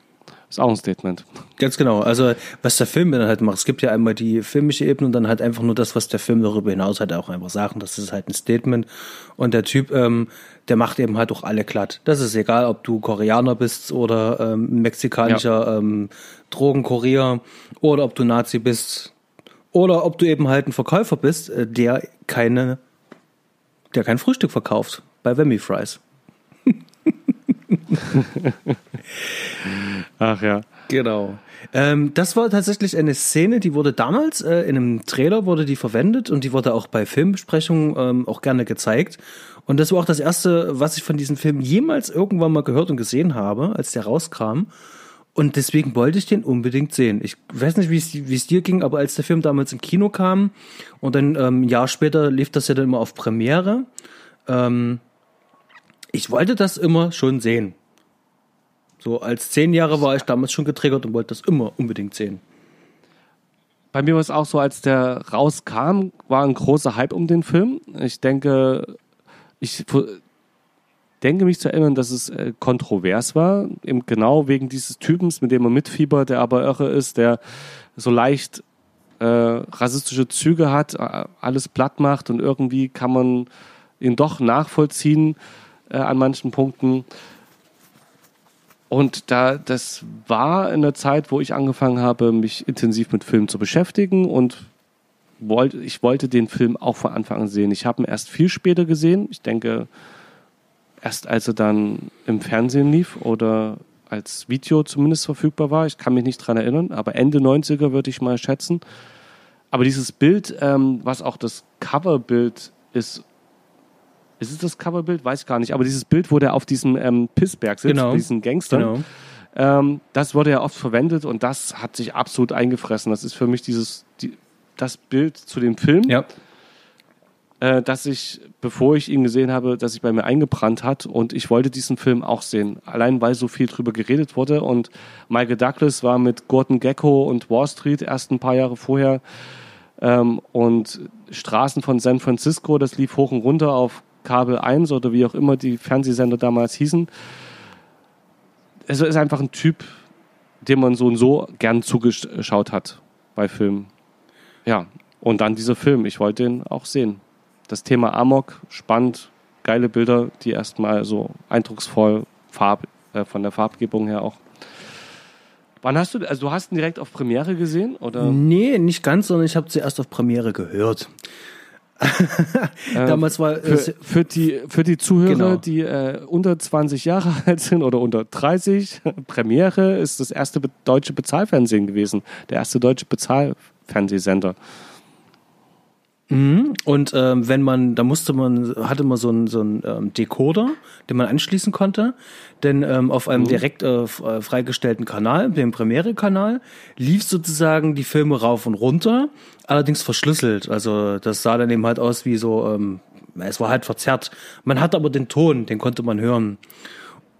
Ist auch ein Statement. Ganz genau. Also, was der Film dann halt macht, es gibt ja einmal die filmische Ebene und dann halt einfach nur das, was der Film darüber hinaus halt auch einfach sagen. Das ist halt ein Statement. Und der Typ, ähm, der macht eben halt auch alle glatt. Das ist egal, ob du Koreaner bist oder ähm, mexikanischer ja. ähm, Drogenkurier oder ob du Nazi bist oder ob du eben halt ein Verkäufer bist, äh, der keine, der kein Frühstück verkauft bei Wemmy Fries. Ach ja. Genau. Ähm, das war tatsächlich eine Szene, die wurde damals äh, in einem Trailer wurde die verwendet und die wurde auch bei Filmbesprechungen ähm, auch gerne gezeigt. Und das war auch das erste, was ich von diesem Film jemals irgendwann mal gehört und gesehen habe, als der rauskam. Und deswegen wollte ich den unbedingt sehen. Ich weiß nicht, wie es dir ging, aber als der Film damals im Kino kam und dann ähm, ein Jahr später lief das ja dann immer auf Premiere. Ähm, ich wollte das immer schon sehen. So als zehn Jahre war ich damals schon getriggert und wollte das immer unbedingt sehen. Bei mir war es auch so, als der rauskam, war ein großer Hype um den Film. Ich denke, ich denke mich zu erinnern, dass es äh, kontrovers war, eben genau wegen dieses Typens, mit dem man mitfiebert, der aber irre ist, der so leicht äh, rassistische Züge hat, alles platt macht und irgendwie kann man ihn doch nachvollziehen äh, an manchen Punkten. Und da, das war in der Zeit, wo ich angefangen habe, mich intensiv mit Filmen zu beschäftigen und wollte, ich wollte den Film auch von Anfang an sehen. Ich habe ihn erst viel später gesehen. Ich denke, erst als er dann im Fernsehen lief oder als Video zumindest verfügbar war. Ich kann mich nicht dran erinnern, aber Ende 90er würde ich mal schätzen. Aber dieses Bild, ähm, was auch das Coverbild ist ist es das Coverbild? Weiß ich gar nicht. Aber dieses Bild, wo der auf diesem ähm, Pissberg sitzt, genau. diesen Gangster, genau. ähm, das wurde ja oft verwendet und das hat sich absolut eingefressen. Das ist für mich dieses, die, das Bild zu dem Film, ja. äh, dass ich, bevor ich ihn gesehen habe, dass sich bei mir eingebrannt hat und ich wollte diesen Film auch sehen. Allein weil so viel drüber geredet wurde und Michael Douglas war mit Gordon Gecko und Wall Street erst ein paar Jahre vorher ähm, und Straßen von San Francisco, das lief hoch und runter auf Kabel 1 oder wie auch immer die Fernsehsender damals hießen. Es ist einfach ein Typ, dem man so und so gern zugeschaut hat bei Filmen. Ja, und dann dieser Film. Ich wollte ihn auch sehen. Das Thema Amok, spannend, geile Bilder, die erstmal so eindrucksvoll Farb, äh, von der Farbgebung her auch. Wann hast du, also du hast ihn direkt auf Premiere gesehen? Oder? Nee, nicht ganz, sondern ich habe zuerst auf Premiere gehört. Damals war für, für, die für die Zuhörer, genau. die äh, unter 20 Jahre alt sind oder unter 30, Premiere ist das erste deutsche Bezahlfernsehen gewesen, der erste deutsche Bezahlfernsehsender. Mhm. Und ähm, wenn man, da musste man, hatte man so einen so einen ähm, Decoder, den man anschließen konnte, denn ähm, auf einem mhm. direkt äh, äh freigestellten Kanal, dem Premiere-Kanal, lief sozusagen die Filme rauf und runter, allerdings verschlüsselt. Also das sah dann eben halt aus wie so, ähm, es war halt verzerrt. Man hatte aber den Ton, den konnte man hören.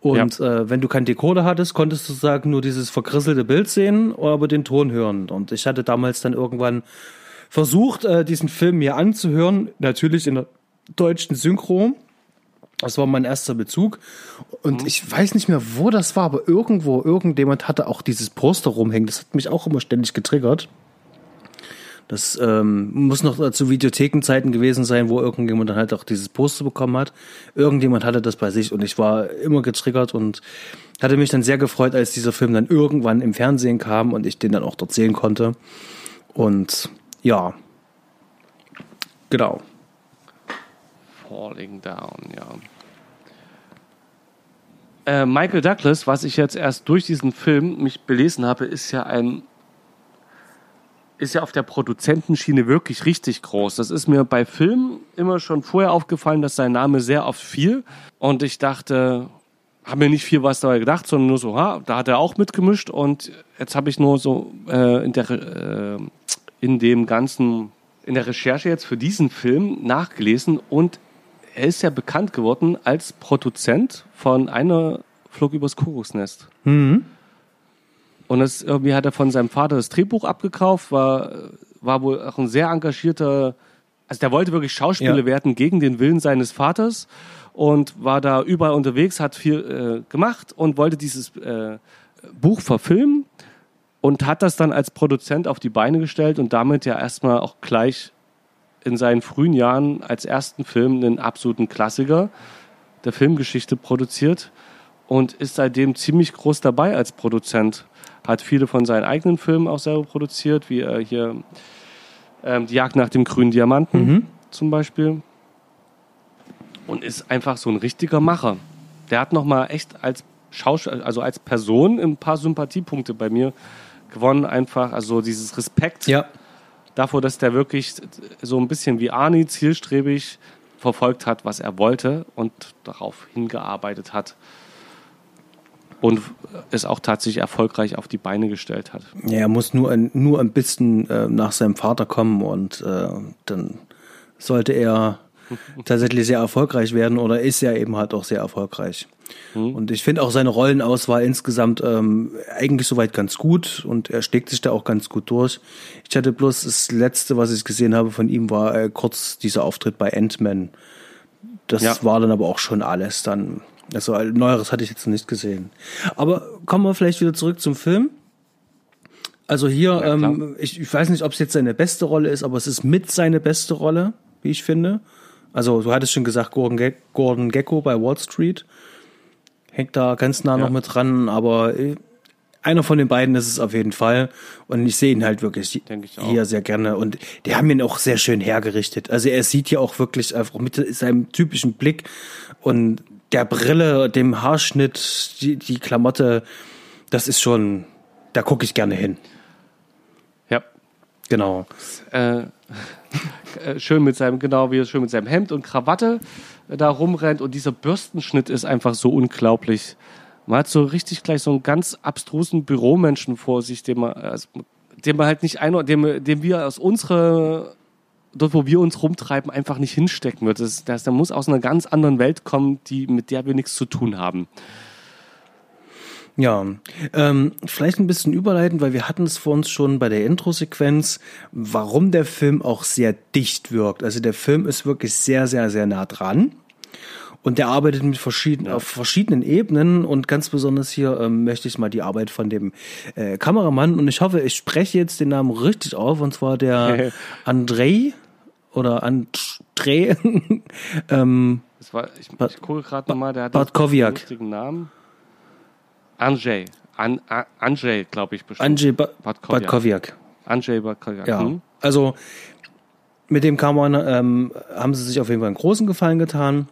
Und ja. äh, wenn du keinen Decoder hattest, konntest du sagen nur dieses verkrisselte Bild sehen, aber den Ton hören. Und ich hatte damals dann irgendwann versucht, äh, diesen Film mir anzuhören, natürlich in der deutschen Synchro. Das war mein erster Bezug. Und mhm. ich weiß nicht mehr, wo das war, aber irgendwo, irgendjemand hatte auch dieses Poster rumhängen. Das hat mich auch immer ständig getriggert. Das ähm, muss noch zu Videothekenzeiten gewesen sein, wo irgendjemand dann halt auch dieses Poster bekommen hat. Irgendjemand hatte das bei sich und ich war immer getriggert und hatte mich dann sehr gefreut, als dieser Film dann irgendwann im Fernsehen kam und ich den dann auch dort sehen konnte. Und ja. Genau. Falling Down, ja. Äh, Michael Douglas, was ich jetzt erst durch diesen Film mich belesen habe, ist ja ein ist ja auf der Produzentenschiene wirklich richtig groß. Das ist mir bei Filmen immer schon vorher aufgefallen, dass sein Name sehr oft fiel. Und ich dachte, habe mir nicht viel was dabei gedacht, sondern nur so, ha, da hat er auch mitgemischt. Und jetzt habe ich nur so äh, in, der, äh, in dem ganzen, in der Recherche jetzt für diesen Film nachgelesen. Und er ist ja bekannt geworden als Produzent von einer Flug übers Kuckucksnest. Mhm. Und das, irgendwie hat er von seinem Vater das Drehbuch abgekauft, war, war wohl auch ein sehr engagierter, also der wollte wirklich Schauspieler Ja. werden gegen den Willen seines Vaters und war da überall unterwegs, hat viel äh, gemacht und wollte dieses äh, Buch verfilmen und hat das dann als Produzent auf die Beine gestellt und damit ja erstmal auch gleich in seinen frühen Jahren als ersten Film einen absoluten Klassiker der Filmgeschichte produziert und ist seitdem ziemlich groß dabei als Produzent. Hat viele von seinen eigenen Filmen auch selber produziert, wie äh, hier ähm, Die Jagd nach dem grünen Diamanten zum Beispiel. Und ist einfach so ein richtiger Macher. Der hat nochmal echt als Schauspieler, also als Person ein paar Sympathiepunkte bei mir gewonnen. Einfach, also dieses Respekt Ja. davor, dass der wirklich so ein bisschen wie Arnie zielstrebig verfolgt hat, was er wollte und darauf hingearbeitet hat. Und es auch tatsächlich erfolgreich auf die Beine gestellt hat. Ja, er muss nur ein, nur ein bisschen äh, nach seinem Vater kommen und äh, dann sollte er tatsächlich sehr erfolgreich werden oder ist ja eben halt auch sehr erfolgreich. Und ich finde auch seine Rollenauswahl insgesamt ähm, eigentlich soweit ganz gut und er steckt sich da auch ganz gut durch. Ich hatte bloß das letzte, was ich gesehen habe von ihm, war äh, kurz dieser Auftritt bei Ant-Man. Das Ja. war dann aber auch schon alles dann. Also äh, Neueres hatte ich jetzt noch nicht gesehen. Aber kommen wir vielleicht wieder zurück zum Film. Also hier, Ja, ähm, ich, ich weiß nicht, ob es jetzt seine beste Rolle ist, aber es ist mit seine beste Rolle, wie ich finde. Also du hattest schon gesagt, Gordon, Ge Gordon Gecko bei Wall Street hängt da ganz nah Ja. noch mit dran, aber äh, einer von den beiden ist es auf jeden Fall. Und ich sehe ihn halt wirklich hier sehr gerne. Und die haben ihn auch sehr schön hergerichtet. Also er sieht ja auch wirklich einfach mit seinem typischen Blick und der Brille, dem Haarschnitt, die, die Klamotte, das ist schon, da gucke ich gerne hin. Ja. Genau. Äh, äh, schön mit seinem, genau wie schön mit seinem Hemd und Krawatte da rumrennt und dieser Bürstenschnitt ist einfach so unglaublich. Man hat so richtig gleich so einen ganz abstrusen Büromenschen vor sich, den man, also, den man halt nicht ein, dem, dem wir aus unserer, dort wo wir uns rumtreiben, einfach nicht hinstecken wird. Das, das, der muss aus einer ganz anderen Welt kommen, die, mit der wir nichts zu tun haben. Ja, ähm, vielleicht ein bisschen überleiten, weil wir hatten es vor uns schon bei der Intro-Sequenz, warum der Film auch sehr dicht wirkt. Also der Film ist wirklich sehr, sehr, sehr nah dran. Und der arbeitet mit verschiedenen, auf verschiedenen Ebenen und ganz besonders hier ähm, möchte ich mal die Arbeit von dem äh, Kameramann und ich hoffe, ich spreche jetzt den Namen richtig auf und zwar der Andrei oder André ähm, Das war, ich, ich gucke gerade nochmal, der hat einen lustigen Namen. Andrzej. An, An, Andrzej, glaube ich bestimmt. Andrzej ba Bartkowiak. Bartkowiak. Andrzej Bartkowiak. Ja, Hm? also mit dem Kameramann ähm, haben sie sich auf jeden Fall einen großen Gefallen getan.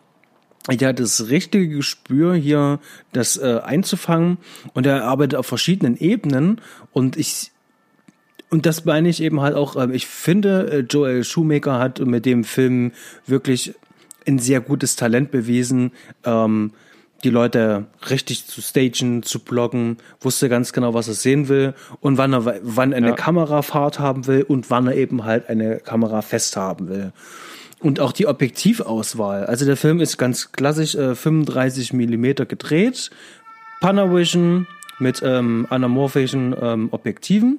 Der hat das richtige Gespür, hier das äh, einzufangen und er arbeitet auf verschiedenen Ebenen und ich und das meine ich eben halt auch, ähm, ich finde, äh, Joel Shoemaker hat mit dem Film wirklich ein sehr gutes Talent bewiesen, ähm, die Leute richtig zu stagen, zu bloggen, wusste ganz genau, was er sehen will und wann er wann er eine Ja. Kamerafahrt haben will und wann er eben halt eine Kamera fest haben will. Und auch die Objektivauswahl. Also der Film ist ganz klassisch äh, 35 Millimeter gedreht, Panavision mit ähm, anamorphischen ähm, Objektiven.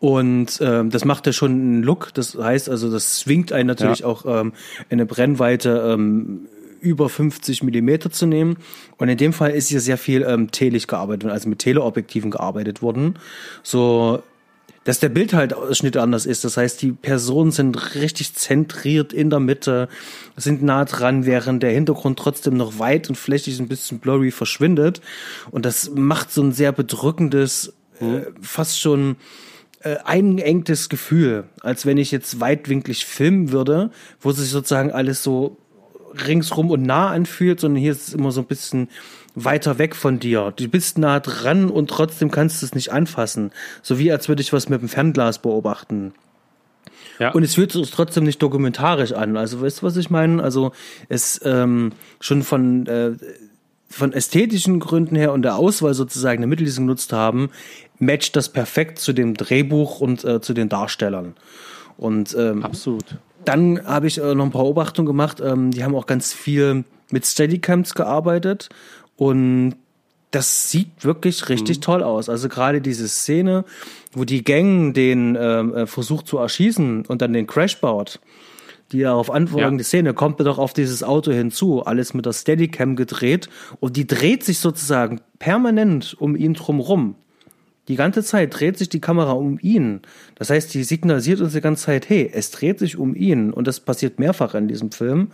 Und ähm, das macht ja schon einen Look. Das heißt also, das zwingt einen natürlich Ja. auch ähm, eine Brennweite ähm, über 50 Millimeter zu nehmen. Und in dem Fall ist hier sehr viel ähm, telig gearbeitet, also mit Teleobjektiven gearbeitet worden. So, dass der Bildhaltausschnitt anders ist. Das heißt, die Personen sind richtig zentriert in der Mitte, sind nah dran, während der Hintergrund trotzdem noch weit und flächig ein bisschen blurry verschwindet. Und das macht so ein sehr bedrückendes, äh, fast schon äh, eingeengtes Gefühl, als wenn ich jetzt weitwinklig filmen würde, wo sich sozusagen alles so ringsrum und nah anfühlt, sondern hier ist es immer so ein bisschen weiter weg von dir. Du bist nah dran und trotzdem kannst du es nicht anfassen. So wie als würde ich was mit dem Fernglas beobachten. Ja. Und es fühlt sich trotzdem nicht dokumentarisch an. Also weißt du, was ich meine? Also es ähm, schon von äh, von ästhetischen Gründen her und der Auswahl sozusagen der Mittel, die sie genutzt haben, matcht das perfekt zu dem Drehbuch und äh, zu den Darstellern. Und ähm, Absolut. Dann habe ich äh, noch ein paar Beobachtungen gemacht. Ähm, die haben auch ganz viel mit Steadicams gearbeitet und das sieht wirklich richtig toll aus. Also gerade diese Szene, wo die Gang den ähm, äh, versucht zu erschießen und dann den Crash baut, die darauf antwortende Ja. Szene, kommt mir doch auf dieses Auto hinzu, alles mit der Steadicam gedreht und die dreht sich sozusagen permanent um ihn drumrum. Die ganze Zeit dreht sich die Kamera um ihn. Das heißt, die signalisiert uns die ganze Zeit, hey, es dreht sich um ihn. Und das passiert mehrfach in diesem Film.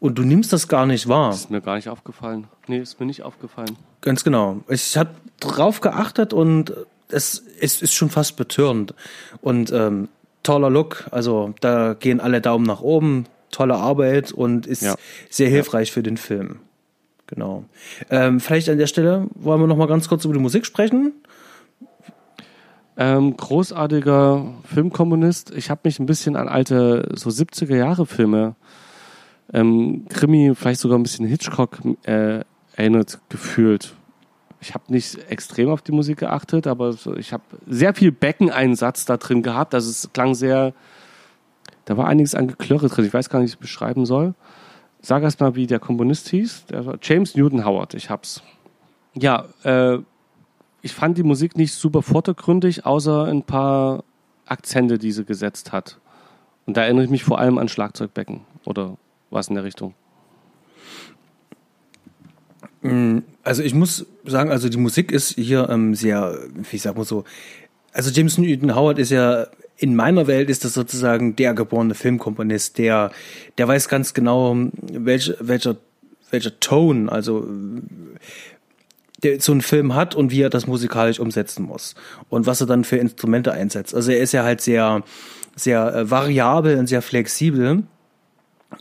Und du nimmst das gar nicht wahr. Ist mir gar nicht aufgefallen. Nee, ist mir nicht aufgefallen. Ganz genau. Ich habe drauf geachtet und es, es ist schon fast betörend. Und ähm, toller Look, also da gehen alle Daumen nach oben, tolle Arbeit und ist Ja. sehr hilfreich für den Film. Genau. Ähm, vielleicht an der Stelle wollen wir noch mal ganz kurz über die Musik sprechen. Ähm, großartiger Filmkommunist. Ich habe mich ein bisschen an alte, so 70er Jahre Filme, ähm, Krimi, vielleicht sogar ein bisschen Hitchcock äh, erinnert gefühlt. Ich habe nicht extrem auf die Musik geachtet, aber ich habe sehr viel Beckeneinsatz da drin gehabt. Also es klang sehr, da war einiges an Geklirre drin. Ich weiß gar nicht, wie ich es beschreiben soll. Sag erst mal, wie der Komponist hieß. Der war James Newton Howard. Ich hab's. Ja, äh, ich fand die Musik nicht super vordergründig, außer ein paar Akzente, die sie gesetzt hat. Und da erinnere ich mich vor allem an Schlagzeugbecken oder was in der Richtung. Also ich muss sagen, also die Musik ist hier ähm, sehr, wie sag mal so, also James Newton Howard ist ja in meiner Welt ist das sozusagen der geborene Filmkomponist, der, der weiß ganz genau, welch, welcher, welcher Tone, also der so einen Film hat und wie er das musikalisch umsetzen muss und was er dann für Instrumente einsetzt. Also er ist ja halt sehr, sehr äh, variabel und sehr flexibel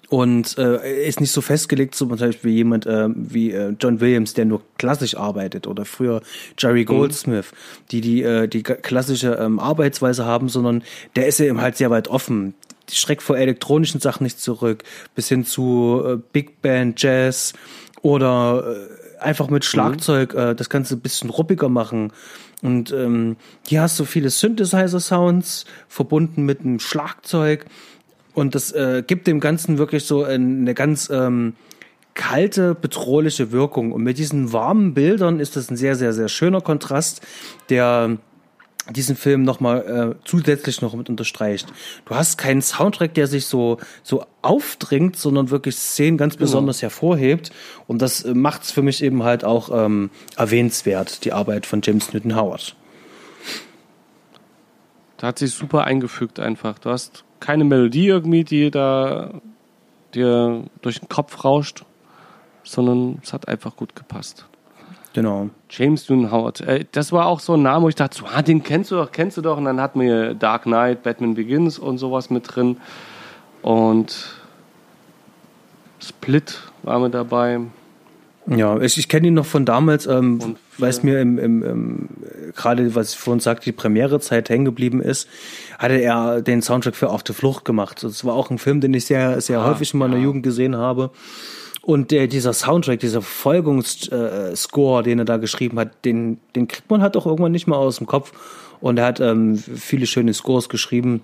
und äh, er ist nicht so festgelegt, so zum Beispiel wie jemand äh, wie äh, John Williams, der nur klassisch arbeitet oder früher Jerry Goldsmith, die die äh, die klassische ähm, Arbeitsweise haben, sondern der ist ja eben halt sehr weit offen. Die schreckt vor elektronischen Sachen nicht zurück, bis hin zu äh, Big Band Jazz oder äh, einfach mit Schlagzeug äh, das Ganze ein bisschen ruppiger machen. Und ähm, hier hast du viele Synthesizer-Sounds verbunden mit einem Schlagzeug. Und das äh, gibt dem Ganzen wirklich so eine ganz ähm, kalte, bedrohliche Wirkung. Und mit diesen warmen Bildern ist das ein sehr, sehr, sehr schöner Kontrast, der diesen Film nochmal äh, zusätzlich noch mit unterstreicht. Du hast keinen Soundtrack, der sich so, so aufdringt, sondern wirklich Szenen ganz besonders hervorhebt. Und das äh, macht es für mich eben halt auch ähm, erwähnenswert, die Arbeit von James Newton Howard. Da hat sich super eingefügt einfach. Du hast keine Melodie irgendwie, die da dir durch den Kopf rauscht, sondern es hat einfach gut gepasst. Genau. James Howard. Äh, das war auch so ein Name, wo ich dachte, so, ah, den kennst du doch, kennst du doch. Und dann hatten wir Dark Knight, Batman Begins und sowas mit drin. Und Split war mit dabei. Ja, ich, ich kenne ihn noch von damals, ähm, weil es mir im, im, im gerade was ich vorhin sagte, die Premierezeit hängen geblieben ist, hatte er den Soundtrack für Auf der Flucht gemacht. Das war auch ein Film, den ich sehr, sehr Ah, häufig in meiner ja. Jugend gesehen habe. Und der, dieser Soundtrack, dieser Verfolgungsscore, den er da geschrieben hat, den, den kriegt man halt auch irgendwann nicht mehr aus dem Kopf. Und er hat ähm, viele schöne Scores geschrieben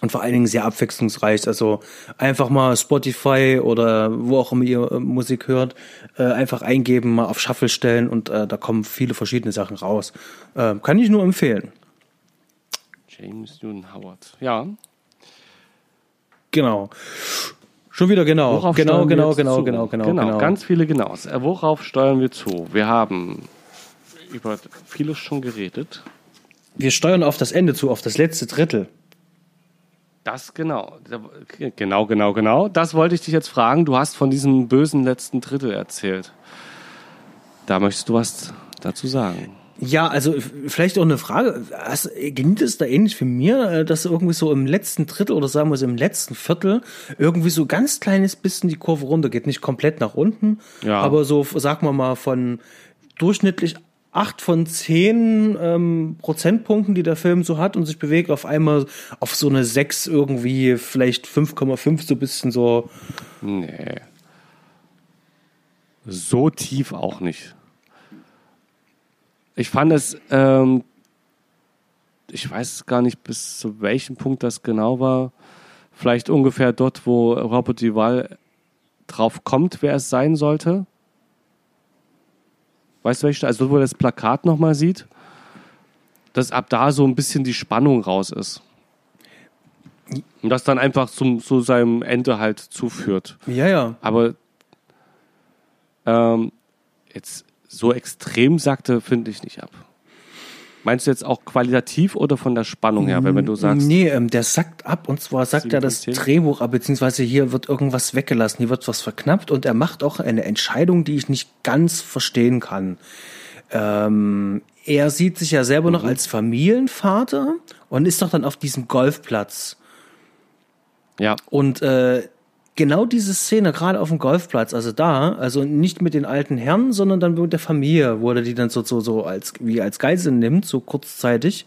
und vor allen Dingen sehr abwechslungsreich. Also einfach mal Spotify oder wo auch immer ihr äh, Musik hört, äh, einfach eingeben, mal auf Shuffle stellen und äh, da kommen viele verschiedene Sachen raus. Äh, kann ich nur empfehlen. James Newton Howard. Ja. Genau. Schon wieder genau. Worauf genau, genau, genau, zu? genau, genau, genau. genau. Ganz viele Genaus. Äh, Worauf steuern wir zu? Wir haben über vieles schon geredet. Wir steuern auf das Ende zu, auf das letzte Drittel. Das genau. Genau, genau, genau. Das wollte ich dich jetzt fragen. Du hast von diesem bösen letzten Drittel erzählt. Da möchtest du was dazu sagen. Ja, also vielleicht auch eine Frage. Hast, ging es da ähnlich für mir, äh, dass irgendwie so im letzten Drittel oder sagen wir so im letzten Viertel irgendwie so ganz kleines bisschen die Kurve runter geht, nicht komplett nach unten, Ja. aber so, sagen wir mal, von durchschnittlich acht von zehn ähm, Prozentpunkten, die der Film so hat und sich bewegt, auf einmal auf so eine sechs irgendwie, vielleicht 5,5 so ein bisschen so. Nee. So tief auch nicht. Ich fand es, ähm, ich weiß gar nicht, bis zu welchem Punkt das genau war. Vielleicht ungefähr dort, wo Robert Duval drauf kommt, wer es sein sollte. Weißt du, welche? Also, dort, wo er das Plakat nochmal sieht, dass ab da so ein bisschen die Spannung raus ist. Und das dann einfach zum, zu seinem Ende halt zuführt. Ja, ja. Aber ähm, jetzt so extrem sagte, finde ich nicht ab. Meinst du jetzt auch qualitativ oder von der Spannung her? Wenn du sagst, Nee, ähm, der sackt ab und zwar sagt er das? Drehbuch ab, beziehungsweise hier wird irgendwas weggelassen, hier wird was verknappt und er macht auch eine Entscheidung, die ich nicht ganz verstehen kann. Ähm, er sieht sich ja selber Mhm. noch als Familienvater und ist doch dann auf diesem Golfplatz. ja, Und äh, genau diese Szene, gerade auf dem Golfplatz, also da, also nicht mit den alten Herren, sondern dann mit der Familie, wo er die dann so, so, so als, wie als Geisel nimmt, so kurzzeitig.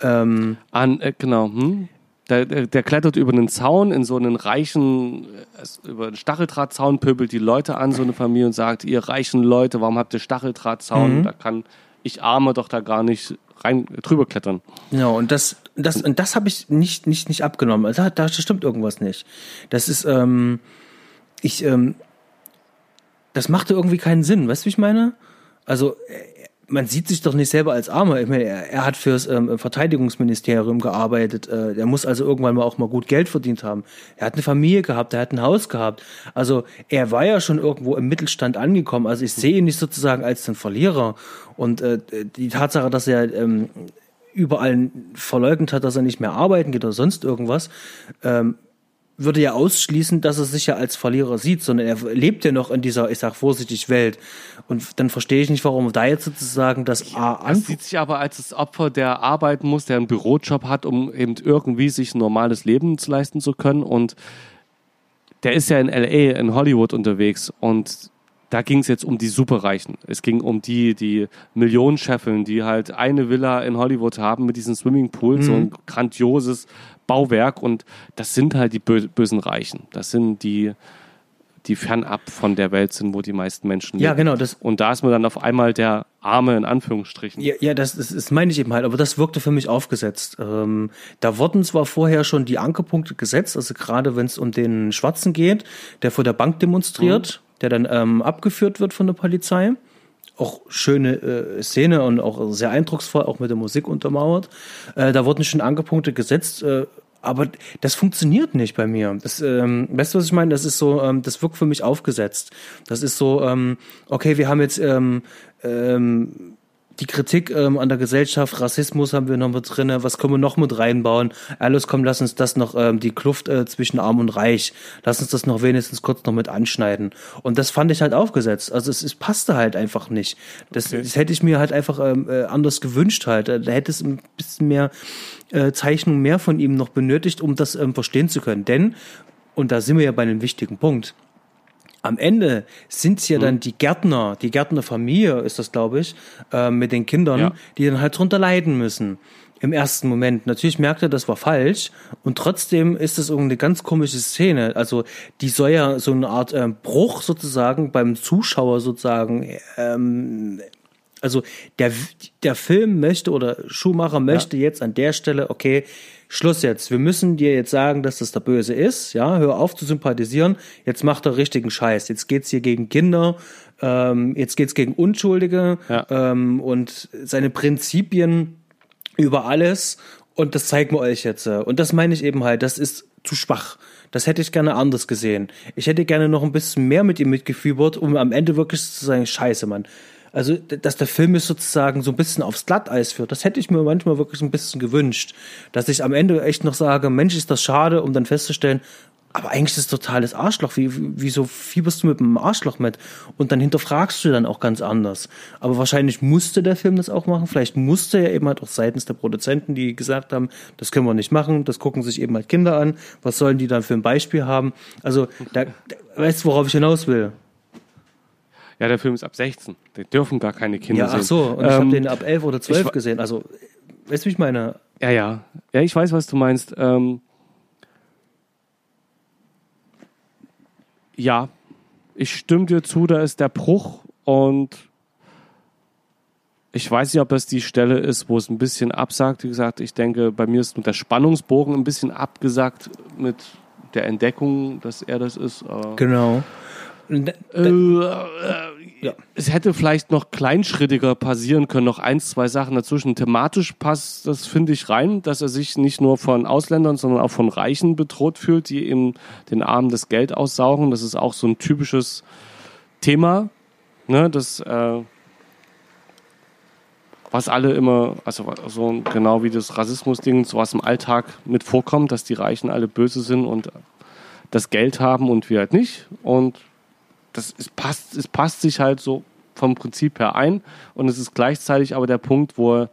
an, äh, genau, hm? Der, der, der klettert über einen Zaun in so einen reichen, äh, über einen Stacheldrahtzaun, pöbelt die Leute an, so eine Familie, und sagt, ihr reichen Leute, warum habt ihr Stacheldrahtzaun? Da kann ich Arme doch da gar nicht rein drüber klettern. Genau, und das, das, und das habe ich nicht, nicht, nicht abgenommen. Also da, da stimmt irgendwas nicht. Das ist, ähm, ich, ähm, das machte irgendwie keinen Sinn. Weißt du, wie ich meine? Also, äh, man sieht sich doch nicht selber als Armer. Ich meine, er, er hat fürs ähm, Verteidigungsministerium gearbeitet. Äh, er muss also irgendwann mal auch mal gut Geld verdient haben. Er hat eine Familie gehabt, er hat ein Haus gehabt. Also er war ja schon irgendwo im Mittelstand angekommen. Also ich sehe ihn nicht sozusagen als den Verlierer. Und äh, die Tatsache, dass er ähm, überall verleugnet hat, dass er nicht mehr arbeiten geht oder sonst irgendwas, ähm, würde ja ausschließen, dass er sich ja als Verlierer sieht, sondern er lebt ja noch in dieser, ich sag vorsichtig, Welt. Und dann verstehe ich nicht, warum da jetzt sozusagen das A Er sieht sich aber als das Opfer, der arbeiten muss, der einen Bürojob hat, um eben irgendwie sich ein normales Leben zu leisten zu können. Und der ist ja in LA, in Hollywood unterwegs. Und da ging es jetzt um die Superreichen. Es ging um die, die Millionenscheffeln, die halt eine Villa in Hollywood haben mit diesem Swimmingpool, so ein grandioses Bauwerk. Und das sind halt die bö bösen Reichen. Das sind die, die fernab von der Welt sind, wo die meisten Menschen Ja, leben. genau, das- Und da ist man dann auf einmal der Arme in Anführungsstrichen. Ja, ja das, das, das meine ich eben halt, aber das wirkte für mich aufgesetzt. Ähm, da wurden zwar vorher schon die Ankerpunkte gesetzt, also gerade wenn es um den Schwarzen geht, der vor der Bank demonstriert, der dann ähm, abgeführt wird von der Polizei. Auch schöne äh, Szene und auch sehr eindrucksvoll, auch mit der Musik untermauert. Äh, da wurden schon Ankerpunkte gesetzt, äh, aber das funktioniert nicht bei mir. Das, ähm, weißt du, was ich meine? Das ist so, ähm, das wirkt für mich aufgesetzt. Das ist so, ähm, okay, wir haben jetzt ähm, ähm, die Kritik ähm, an der Gesellschaft, Rassismus haben wir noch mit drinne. Was können wir noch mit reinbauen? Alles komm, lass uns das noch, ähm, die Kluft äh, zwischen Arm und Reich, lass uns das noch wenigstens kurz noch mit anschneiden. Und das fand ich halt aufgesetzt. Also es, es passte halt einfach nicht. Das, das hätte ich mir halt einfach ähm, äh, anders gewünscht halt. Da hätte es ein bisschen mehr äh, Zeichnung mehr von ihm noch benötigt, um das ähm, verstehen zu können. Denn, und da sind wir ja bei einem wichtigen Punkt, am Ende sind es ja dann die Gärtner, die Gärtnerfamilie ist das, glaube ich, äh, mit den Kindern, Ja. die dann halt drunter leiden müssen. Im ersten Moment. Natürlich merkt er, das war falsch. Und trotzdem ist das irgendeine ganz komische Szene. Also, die soll ja so eine Art ähm, Bruch sozusagen beim Zuschauer sozusagen ähm, also der, der Film möchte oder Schumacher möchte jetzt an der Stelle, okay, Schluss jetzt. Wir müssen dir jetzt sagen, dass das der Böse ist. Ja, hör auf zu sympathisieren. Jetzt macht er richtigen Scheiß. Jetzt geht's hier gegen Kinder. Ähm, jetzt geht's gegen Unschuldige. Ja. Ähm, und seine Prinzipien über alles. Und das zeigen wir euch jetzt. Und das meine ich eben halt. Das ist zu schwach. Das hätte ich gerne anders gesehen. Ich hätte gerne noch ein bisschen mehr mit ihm mitgefiebert, um am Ende wirklich zu sagen, scheiße, Mann. Also, dass der Film es sozusagen so ein bisschen aufs Glatteis führt, das hätte ich mir manchmal wirklich ein bisschen gewünscht. Dass ich am Ende echt noch sage, Mensch, ist das schade, um dann festzustellen, aber eigentlich ist es totales Arschloch. Wie, wieso fieberst du mit einem Arschloch mit? Und dann hinterfragst du dann auch ganz anders. Aber wahrscheinlich musste der Film das auch machen. Vielleicht musste er eben halt auch seitens der Produzenten, die gesagt haben, das können wir nicht machen, das gucken sich eben halt Kinder an. Was sollen die dann für ein Beispiel haben? Also, da weißt du, worauf ich hinaus will? Ja, der Film ist ab 16. Die dürfen gar keine Kinder Ja, sehen. ach so. Und ich Ähm, habe den ab 11 oder 12 wa- gesehen. Also, weißt du, wie ich meine? Ja, ja. Ja, ich weiß, was du meinst. Ähm, ja, ich stimme dir zu, da ist der Bruch und ich weiß nicht, ob das die Stelle ist, wo es ein bisschen absagt. Wie gesagt, ich denke, bei mir ist nur der Spannungsbogen ein bisschen abgesagt mit der Entdeckung, dass er das ist. Genau. Äh, äh, Es hätte vielleicht noch kleinschrittiger passieren können, noch ein, zwei Sachen dazwischen. Thematisch passt das, finde ich, rein, dass er sich nicht nur von Ausländern, sondern auch von Reichen bedroht fühlt, die ihm den Armen das Geld aussaugen. Das ist auch so ein typisches Thema, ne, das, äh, was alle immer, also so genau wie das Rassismus-Ding, so was im Alltag mit vorkommt, dass die Reichen alle böse sind und das Geld haben und wir halt nicht. Und das ist, passt, es passt sich halt so vom Prinzip her ein und es ist gleichzeitig aber der Punkt, wo er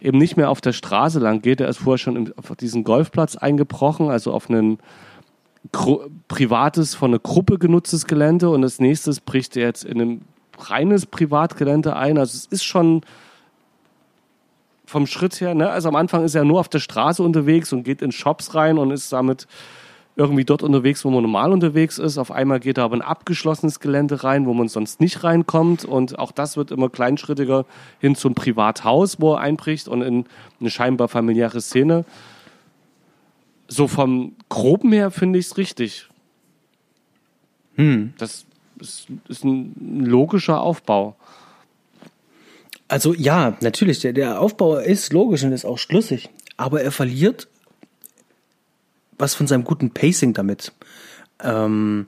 eben nicht mehr auf der Straße lang geht. Er ist vorher schon auf diesen Golfplatz eingebrochen, also auf ein privates, von einer Gruppe genutztes Gelände und das nächste bricht er jetzt in ein reines Privatgelände ein. Also es ist schon vom Schritt her, ne? also am Anfang ist er nur auf der Straße unterwegs und geht in Shops rein und ist damit irgendwie dort unterwegs, wo man normal unterwegs ist. Auf einmal geht er aber in ein abgeschlossenes Gelände rein, wo man sonst nicht reinkommt. Und auch das wird immer kleinschrittiger hin zum Privathaus, wo er einbricht und in eine scheinbar familiäre Szene. So vom Groben her finde ich es richtig. Das ist, ist ein logischer Aufbau. Also ja, natürlich, der, der Aufbau ist logisch und ist auch schlüssig, aber er verliert was von seinem guten Pacing damit. Ähm,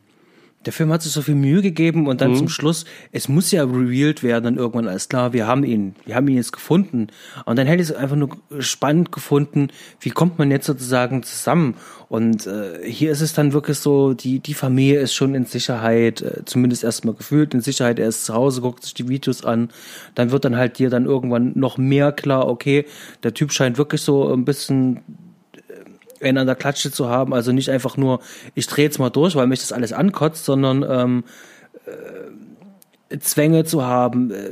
der Film hat sich so viel Mühe gegeben und dann Mhm. zum Schluss, es muss ja revealed werden, dann irgendwann alles klar, wir haben ihn, wir haben ihn jetzt gefunden. Und dann hätte ich es einfach nur spannend gefunden, wie kommt man jetzt sozusagen zusammen? Und äh, hier ist es dann wirklich so, die, die Familie ist schon in Sicherheit, äh, zumindest erstmal gefühlt in Sicherheit, er ist zu Hause, guckt sich die Videos an. Dann wird dann halt dir dann irgendwann noch mehr klar, okay, der Typ scheint wirklich so ein bisschen einen an der Klatsche zu haben. Also nicht einfach nur, ich drehe jetzt mal durch, weil mich das alles ankotzt, sondern ähm, äh, Zwänge zu haben, äh,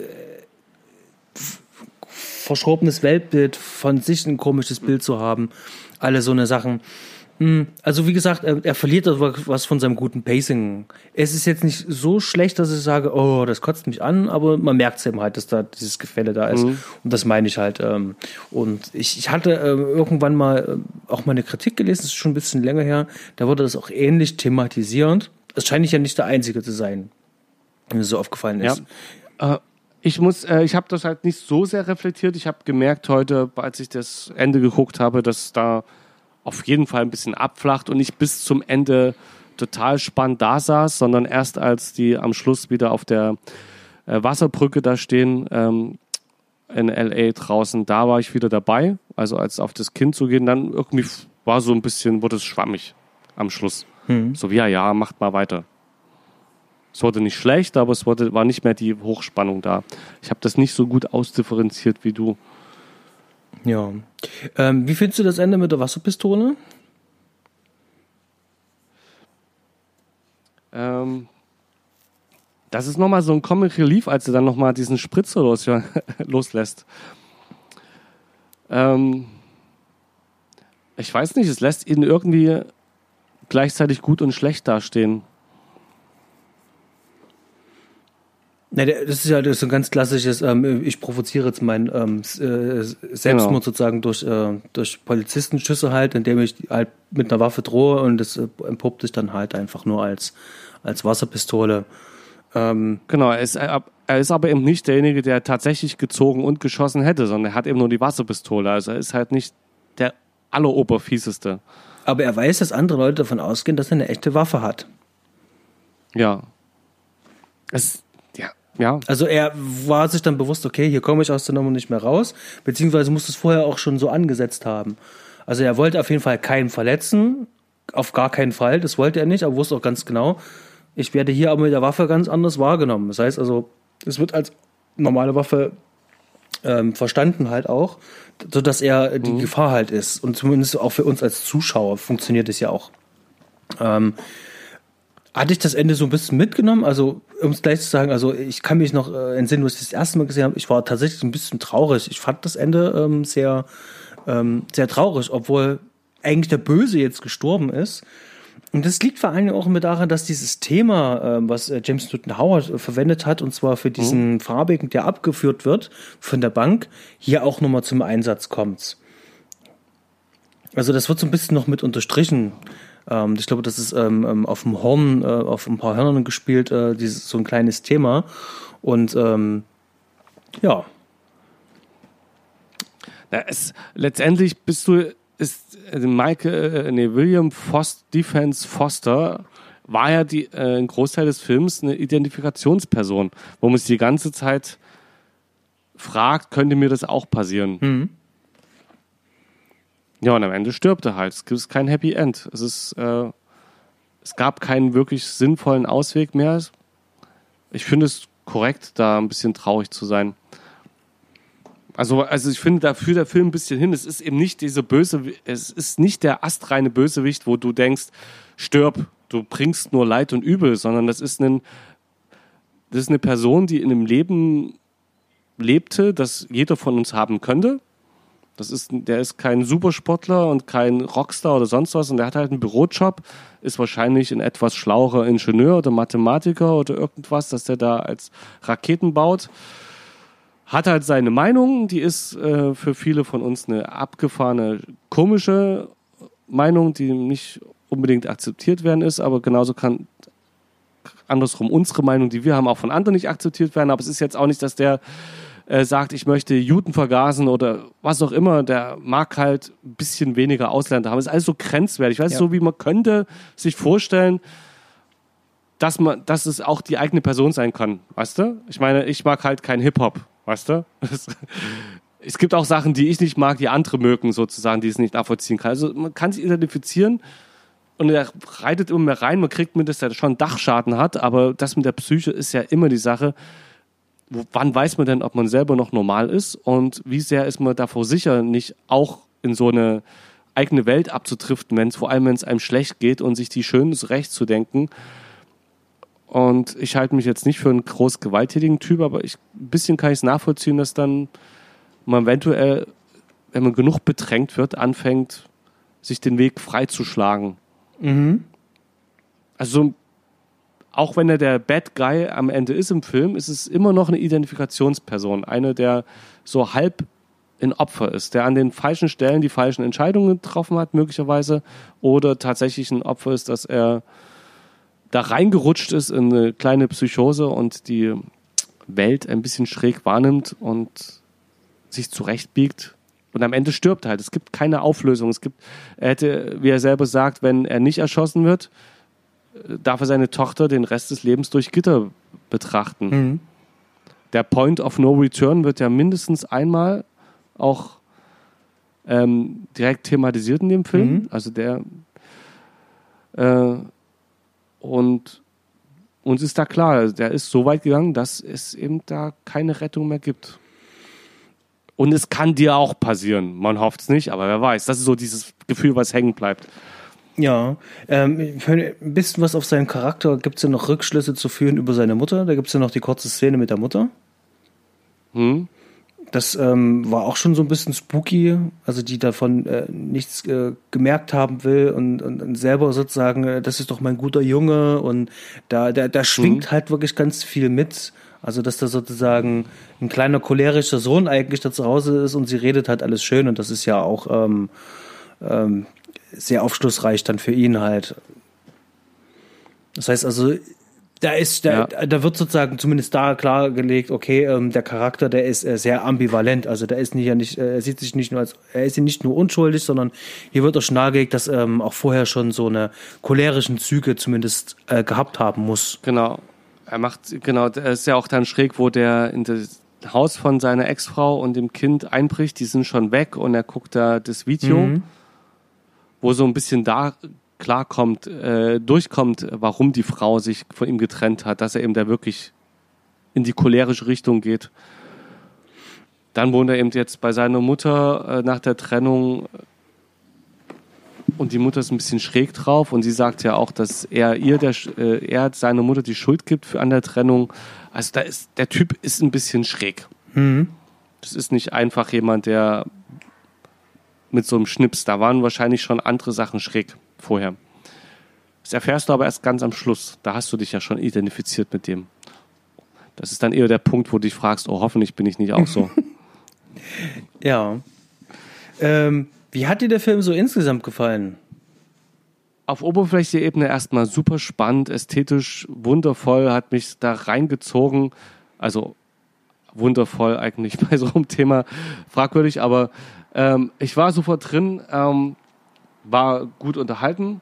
verschrobenes Weltbild, von sich ein komisches Bild zu haben, alle so eine Sachen. Hm, Also wie gesagt, er, er verliert aber was von seinem guten Pacing. Es ist jetzt nicht so schlecht, dass ich sage, oh, das kotzt mich an, aber man merkt es eben halt, dass da dieses Gefälle da ist. Und das meine ich halt. Ähm, und ich, ich hatte ähm, irgendwann mal ähm, auch mal eine Kritik gelesen, das ist schon ein bisschen länger her, da wurde das auch ähnlich thematisiert. Es scheint ja nicht der Einzige zu sein, der mir so aufgefallen ist. Äh, ich muss, äh, ich habe das halt nicht so sehr reflektiert. Ich habe gemerkt heute, als ich das Ende geguckt habe, dass da auf jeden Fall ein bisschen abflacht und nicht bis zum Ende total spannend da saß, sondern erst als die am Schluss wieder auf der äh, Wasserbrücke da stehen ähm, in LA draußen, da war ich wieder dabei. Also als auf das Kind zu gehen, dann irgendwie war so ein bisschen, wurde es schwammig am Schluss. So wie ja, ja, macht mal weiter. Es wurde nicht schlecht, aber es wurde, war nicht mehr die Hochspannung da. Ich habe das nicht so gut ausdifferenziert wie du. Ja. Ähm, wie findest du das Ende mit der Wasserpistole? Ähm, das ist nochmal so ein Comic Relief, als er dann nochmal diesen Spritzer los, loslässt. Ähm, ich weiß nicht, es lässt ihn irgendwie gleichzeitig gut und schlecht dastehen. Na, das ist ja das ist so ein ganz klassisches, ähm, ich provoziere jetzt meinen ähm, äh, Selbstmord Genau. sozusagen durch, äh, durch Polizistenschüsse halt, indem ich halt mit einer Waffe drohe und das äh, entpuppt sich dann halt einfach nur als, als Wasserpistole. Ähm, Genau, er ist, er ist aber eben nicht derjenige, der tatsächlich gezogen und geschossen hätte, sondern er hat eben nur die Wasserpistole. Also er ist halt nicht der alleroberfieseste. aber er weiß, dass andere Leute davon ausgehen, dass er eine echte Waffe hat. Ja. Es, ja. Also er war sich dann bewusst, okay, hier komme ich aus der Nummer nicht mehr raus, beziehungsweise musste es vorher auch schon so angesetzt haben. Also er wollte auf jeden Fall keinen verletzen, auf gar keinen Fall, das wollte er nicht, aber wusste auch ganz genau, ich werde hier aber mit der Waffe ganz anders wahrgenommen. Das heißt also, es wird als normale Waffe ähm, verstanden halt auch, so dass er die mhm. Gefahr halt ist. Und zumindest auch für uns als Zuschauer funktioniert es ja auch. Ähm, hatte ich das Ende so ein bisschen mitgenommen? Also, um es gleich zu sagen, also ich kann mich noch äh, entsinnen, wo ich das erste Mal gesehen habe, ich war tatsächlich ein bisschen traurig. Ich fand das Ende ähm, sehr, ähm, sehr traurig, obwohl eigentlich der Böse jetzt gestorben ist. Und das liegt vor allem auch immer daran, dass dieses Thema, äh, was äh, James Newton Howard äh, verwendet hat, und zwar für diesen mhm. farbigen, der abgeführt wird von der Bank, hier auch nochmal zum Einsatz kommt. Also das wird so ein bisschen noch mit unterstrichen. Ähm, ich glaube, das ist ähm, ähm auf dem Horn, äh, auf ein paar Hörnern gespielt, äh, dieses so ein kleines Thema. Und ähm, ja. Na, es, letztendlich bist du ist äh, Mike, äh, nee, William Foster, Defense Foster war ja die, äh, ein Großteil des Films eine Identifikationsperson, wo man sich die ganze Zeit fragt, könnte mir das auch passieren? Mhm. Ja, und am Ende stirbt er halt. Es gibt kein Happy End. Es ist, äh, es gab keinen wirklich sinnvollen Ausweg mehr. Ich finde es korrekt, da ein bisschen traurig zu sein. Also, also ich finde, da führt der Film ein bisschen hin. Es ist eben nicht diese böse, es ist nicht der astreine Bösewicht, wo du denkst, stirb, du bringst nur Leid und Übel, sondern das ist ein, das ist eine Person, die in einem Leben lebte, das jeder von uns haben könnte. Das ist, der ist kein Supersportler und kein Rockstar oder sonst was und der hat halt einen Bürojob, ist wahrscheinlich ein etwas schlauer Ingenieur oder Mathematiker oder irgendwas, dass der da als Raketen baut hat halt seine Meinung, die ist äh, für viele von uns eine abgefahrene, komische Meinung, die nicht unbedingt akzeptiert werden ist, aber genauso kann andersrum unsere Meinung, die wir haben, auch von anderen nicht akzeptiert werden. Aber es ist jetzt auch nicht, dass der äh, sagt, ich möchte Juden vergasen oder was auch immer. Der mag halt ein bisschen weniger Ausländer haben. Es ist alles so grenzwertig. Ich weiß ja. so, wie man könnte sich vorstellen, dass man, dass es auch die eigene Person sein kann. Weißt du? Ich meine, ich mag halt kein Hip-Hop. Weißt du? es gibt auch Sachen, die ich nicht mag, die andere mögen, sozusagen, die es nicht nachvollziehen kann. Also man kann sich identifizieren und er reitet immer mehr rein. Man kriegt mit, dass er schon Dachschaden hat, aber das mit der Psyche ist ja immer die Sache. Wann weiß man denn, ob man selber noch normal ist und wie sehr ist man davor sicher, nicht auch in so eine eigene Welt abzutriften, wenn es vor allem, wenn es einem schlecht geht und sich die Schönes recht zu denken und ich halte mich jetzt nicht für einen groß gewalttätigen Typ, aber ich, ein bisschen kann ich es nachvollziehen, dass dann man eventuell, wenn man genug bedrängt wird, anfängt, sich den Weg freizuschlagen. Mhm. Also, auch wenn er der Bad Guy am Ende ist im Film, ist es immer noch eine Identifikationsperson. Eine, der so halb ein Opfer ist, der an den falschen Stellen die falschen Entscheidungen getroffen hat, möglicherweise, oder tatsächlich ein Opfer ist, dass er da reingerutscht ist in eine kleine Psychose und die Welt ein bisschen schräg wahrnimmt und sich zurechtbiegt und am Ende stirbt halt. Es gibt keine Auflösung. Es gibt, er hätte, wie er selber sagt, wenn er nicht erschossen wird, darf er seine Tochter den Rest des Lebens durch Gitter betrachten. Mhm. Der Point of No Return wird ja mindestens einmal auch ähm, direkt thematisiert in dem Film. Mhm. Also der äh, und uns ist da klar, der ist so weit gegangen, dass es eben da keine Rettung mehr gibt. Und es kann dir auch passieren. Man hofft es nicht, aber wer weiß. Das ist so dieses Gefühl, was hängen bleibt. Ja, ähm, ein bisschen was auf seinen Charakter gibt es ja noch Rückschlüsse zu führen über seine Mutter. Da gibt es ja noch die kurze Szene mit der Mutter. Hm. Das ähm, war auch schon so ein bisschen spooky, also die davon äh, nichts äh, gemerkt haben will und, und, und selber sozusagen, äh, das ist doch mein guter Junge und da, da, da schwingt mhm. halt wirklich ganz viel mit. Also dass da sozusagen ein kleiner cholerischer Sohn eigentlich da zu Hause ist und sie redet halt alles schön und das ist ja auch ähm, ähm, sehr aufschlussreich dann für ihn halt. Das heißt also, da ist, da, ja. da wird sozusagen zumindest da klargelegt, okay, ähm, der Charakter, der ist äh, sehr ambivalent. Also der ist nicht ja nicht, äh, er sieht sich nicht nur als, er ist nicht nur unschuldig, sondern hier wird auch schon nahegelegt, dass ähm, auch vorher schon so eine cholerischen Züge zumindest äh, gehabt haben muss. Genau. Er macht, genau, er ist ja auch dann schräg, wo der in das Haus von seiner Ex-Frau und dem Kind einbricht, die sind schon weg und er guckt da das Video, mhm. Wo so ein bisschen da klarkommt, äh, durchkommt, warum die Frau sich von ihm getrennt hat, dass er eben da wirklich in die cholerische Richtung geht. Dann wohnt er eben jetzt bei seiner Mutter äh, nach der Trennung und die Mutter ist ein bisschen schräg drauf und sie sagt ja auch, dass er ihr der, äh, er seiner Mutter die Schuld gibt für an der Trennung. Also da ist der Typ ist ein bisschen schräg. Das ist nicht einfach jemand, der mit so einem Schnips. Da waren wahrscheinlich schon andere Sachen schräg vorher. Das erfährst du aber erst ganz am Schluss. Da hast du dich ja schon identifiziert mit dem. Das ist dann eher der Punkt, wo du dich fragst, oh, hoffentlich bin ich nicht auch so. Ja. Ähm, wie hat dir der Film so insgesamt gefallen? Auf oberflächlicher Ebene erstmal super spannend, ästhetisch wundervoll, hat mich da reingezogen. Also wundervoll eigentlich bei so einem Thema fragwürdig, aber ähm, ich war sofort drin, ähm, war gut unterhalten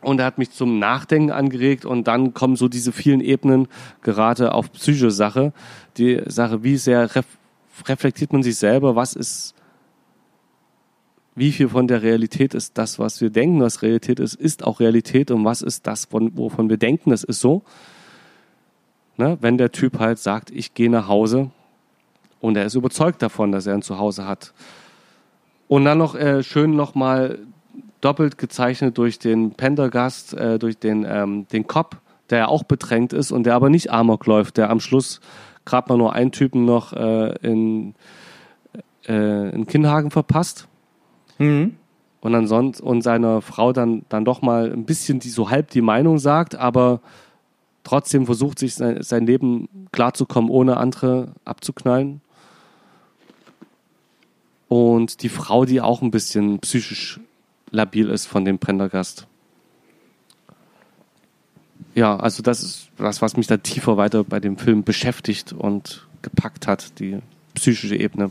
und er hat mich zum Nachdenken angeregt und dann kommen so diese vielen Ebenen gerade auf psychische Sache. Die Sache, wie sehr ref reflektiert man sich selber, was ist, wie viel von der Realität ist das, was wir denken, was Realität ist, ist auch Realität und was ist das, von, wovon wir denken, das ist so. Ne? Wenn der Typ halt sagt, ich gehe nach Hause und er ist überzeugt davon, dass er ein Zuhause hat. Und dann noch äh, schön nochmal doppelt gezeichnet durch den Pendergast, äh, durch den, ähm, den Cop, der ja auch bedrängt ist und der aber nicht Amok läuft, der am Schluss gerade mal nur einen Typen noch äh, in, äh, in Kinnhagen verpasst. Mhm. Und ansonsten und seiner Frau dann, dann doch mal ein bisschen die so halb die Meinung sagt, aber trotzdem versucht sich sein, sein Leben klarzukommen, ohne andere abzuknallen. Und die Frau, die auch ein bisschen psychisch labil ist von dem Prendergast. Ja, also das ist das, was mich da tiefer weiter bei dem Film beschäftigt und gepackt hat, die psychische Ebene.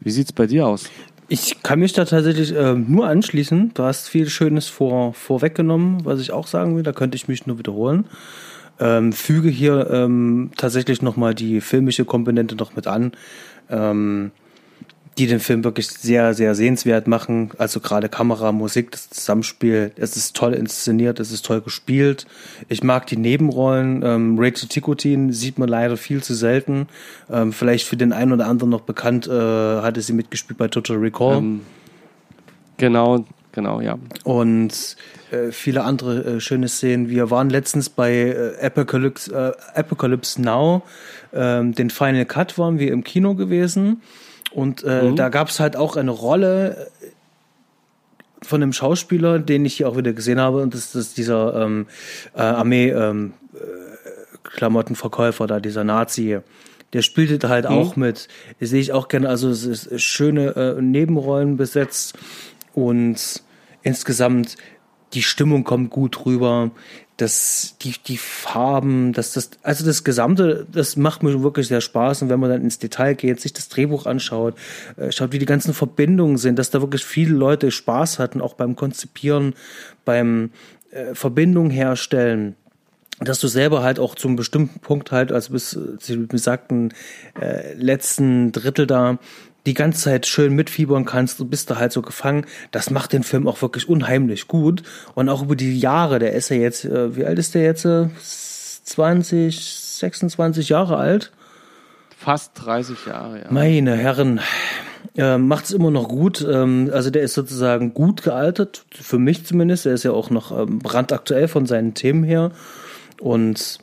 Wie sieht's bei dir aus? Ich kann mich da tatsächlich äh, nur anschließen. Du hast viel Schönes vor, vorweggenommen, was ich auch sagen will. Da könnte ich mich nur wiederholen. Ähm, füge hier ähm, tatsächlich nochmal die filmische Komponente noch mit an. Ähm, die den Film wirklich sehr, sehr sehenswert machen. Also gerade Kamera, Musik, das Zusammenspiel, es ist toll inszeniert, es ist toll gespielt. Ich mag die Nebenrollen. Ähm, Rachel Ticotin sieht man leider viel zu selten. Ähm, vielleicht für den einen oder anderen noch bekannt, äh, hatte sie mitgespielt bei Total Recall. Ähm, genau, genau, ja. Und äh, viele andere äh, schöne Szenen. Wir waren letztens bei äh, Apocalypse, äh, Apocalypse Now. Ähm, den Final Cut waren wir im Kino gewesen. Und äh, mhm. da gab es halt auch eine Rolle von einem Schauspieler, den ich hier auch wieder gesehen habe, und das, ist dieser ähm, äh, Armee-Klamottenverkäufer ähm, äh, da, dieser Nazi. Der spielte da halt mhm. auch mit. Das sehe ich auch gerne. Also es ist schöne äh, Nebenrollen besetzt und insgesamt die Stimmung kommt gut rüber das, die, die Farben, das, das, also das Gesamte, das macht mir wirklich sehr Spaß. Und wenn man dann ins Detail geht, sich das Drehbuch anschaut, äh, schaut, wie die ganzen Verbindungen sind, dass da wirklich viele Leute Spaß hatten, auch beim Konzipieren, beim äh, Verbindung herstellen dass du selber halt auch zum bestimmten Punkt halt, also bis sie besagten äh, letzten Drittel da, die ganze Zeit schön mitfiebern kannst, du bist da halt so gefangen. Das macht den Film auch wirklich unheimlich gut. Und auch über die Jahre, der ist ja jetzt, äh, wie alt ist der jetzt? 20, 26 Jahre alt? Fast 30 Jahre, ja. Meine Herren, äh, macht es immer noch gut. Ähm, also der ist sozusagen gut gealtert, für mich zumindest. Er ist ja auch noch ähm, brandaktuell von seinen Themen her. Und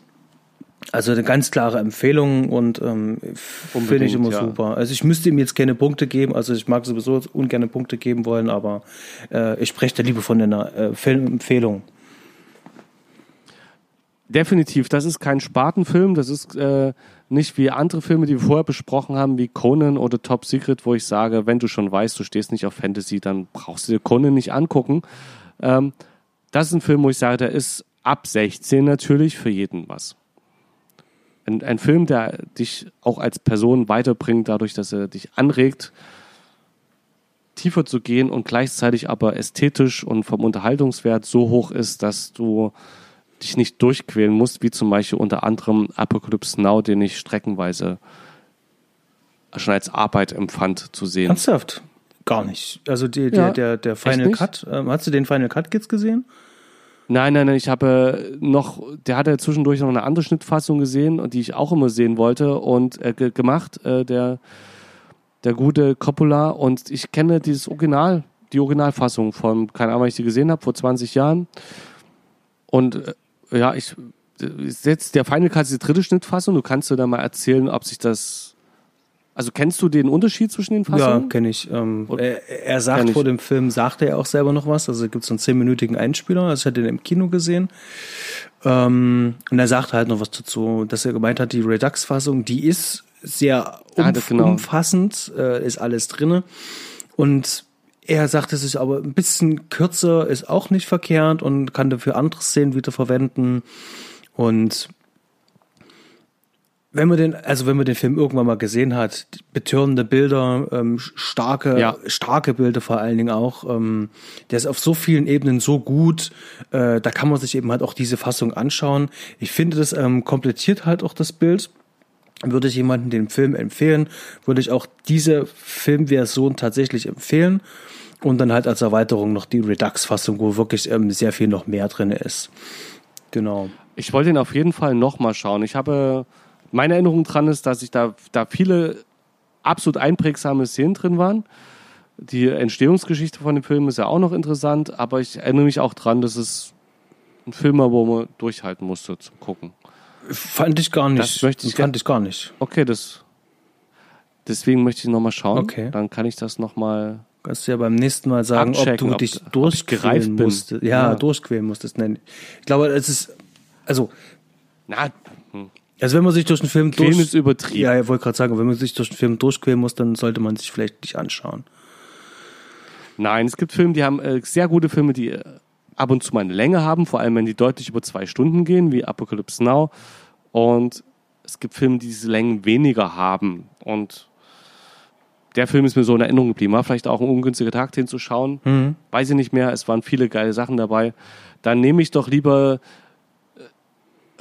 also eine ganz klare Empfehlung und ähm, finde ich immer ja. super. Also ich müsste ihm jetzt keine Punkte geben, also ich mag sowieso ungern Punkte geben wollen, aber äh, ich spreche da lieber von einer äh, Filmempfehlung. Definitiv, das ist kein Spartenfilm, das ist äh, nicht wie andere Filme, die wir vorher besprochen haben, wie Conan oder Top Secret, wo ich sage, wenn du schon weißt, du stehst nicht auf Fantasy, dann brauchst du dir Conan nicht angucken. Ähm, das ist ein Film, wo ich sage, der ist ab 16 natürlich für jeden was ein, ein Film, der dich auch als Person weiterbringt, dadurch, dass er dich anregt, tiefer zu gehen und gleichzeitig aber ästhetisch und vom Unterhaltungswert so hoch ist, dass du dich nicht durchquälen musst, wie zum Beispiel unter anderem Apocalypse Now, den ich streckenweise schon als Arbeit empfand zu sehen. Ernsthaft? Gar nicht. Also die, Ja. der, der, Final? Cut, ähm, hast du den Final Cut Kids gesehen? Nein, nein, nein, ich habe äh, noch, der hatte zwischendurch noch eine andere Schnittfassung gesehen die ich auch immer sehen wollte und äh, ge gemacht, äh, der, der gute Coppola. Und ich kenne dieses Original, die Originalfassung von, keine Ahnung, wann ich die gesehen habe, vor 20 Jahren. Und äh, ja, ich, jetzt der Final Cut ist die dritte Schnittfassung, du kannst dir da mal erzählen, ob sich das, also kennst du den Unterschied zwischen den Ja, Fassungen? kenne ich. Ähm, er, er sagt ich. vor dem Film, sagt er auch selber noch was. Also gibt es einen zehnminütigen Einspieler. Also ich hatte den im Kino gesehen. Ähm, und er sagt halt noch was dazu, dass er gemeint hat, die Redux-Fassung, die ist sehr Ah, umf das genau. umfassend, äh, ist alles drinne. Und er sagt, es ist aber ein bisschen kürzer, ist auch nicht verkehrt und kann dafür andere Szenen wieder verwenden. Und wenn man den, also wenn man den Film irgendwann mal gesehen hat, betörende Bilder, ähm, starke, Ja. starke Bilder vor allen Dingen auch, ähm, der ist auf so vielen Ebenen so gut, äh, da kann man sich eben halt auch diese Fassung anschauen. Ich finde, das ähm, komplettiert halt auch das Bild. Würde ich jemandem den Film empfehlen, würde ich auch diese Filmversion tatsächlich empfehlen. Und dann halt als Erweiterung noch die Redux-Fassung, wo wirklich ähm, sehr viel noch mehr drin ist. Genau. Ich wollte ihn auf jeden Fall nochmal schauen. Ich habe, meine Erinnerung dran ist, dass ich da, da viele absolut einprägsame Szenen drin waren. Die Entstehungsgeschichte von dem Film ist ja auch noch interessant, aber ich erinnere mich auch dran, dass es ein Film war, wo man durchhalten musste zum Gucken. Fand ich gar nicht. Das möchte ich fand ich gar nicht. Okay, das. Deswegen möchte ich nochmal schauen. Okay. Dann kann ich das nochmal. Kannst du ja beim nächsten Mal sagen, ob du ob- dich ob ich durchquälen gereift bin. musstest. Ja, Ja. durchquälen musstest. Nein. Ich glaube, es ist, also, Na, also wenn man sich durch den Film Quälen durch, ist übertrieben. Ja, ich wollte gerade sagen, wenn man sich durch den Film durchquälen muss, dann sollte man sich vielleicht nicht anschauen. Nein, es gibt Filme, die haben äh, sehr gute Filme, die äh, ab und zu mal eine Länge haben, vor allem wenn die deutlich über zwei Stunden gehen, wie Apocalypse Now. Und es gibt Filme, die diese Längen weniger haben. Und der Film ist mir so in Erinnerung geblieben. War vielleicht auch ein ungünstiger Tag, den zu schauen. Weiß ich nicht mehr. Es waren viele geile Sachen dabei. Dann nehme ich doch lieber,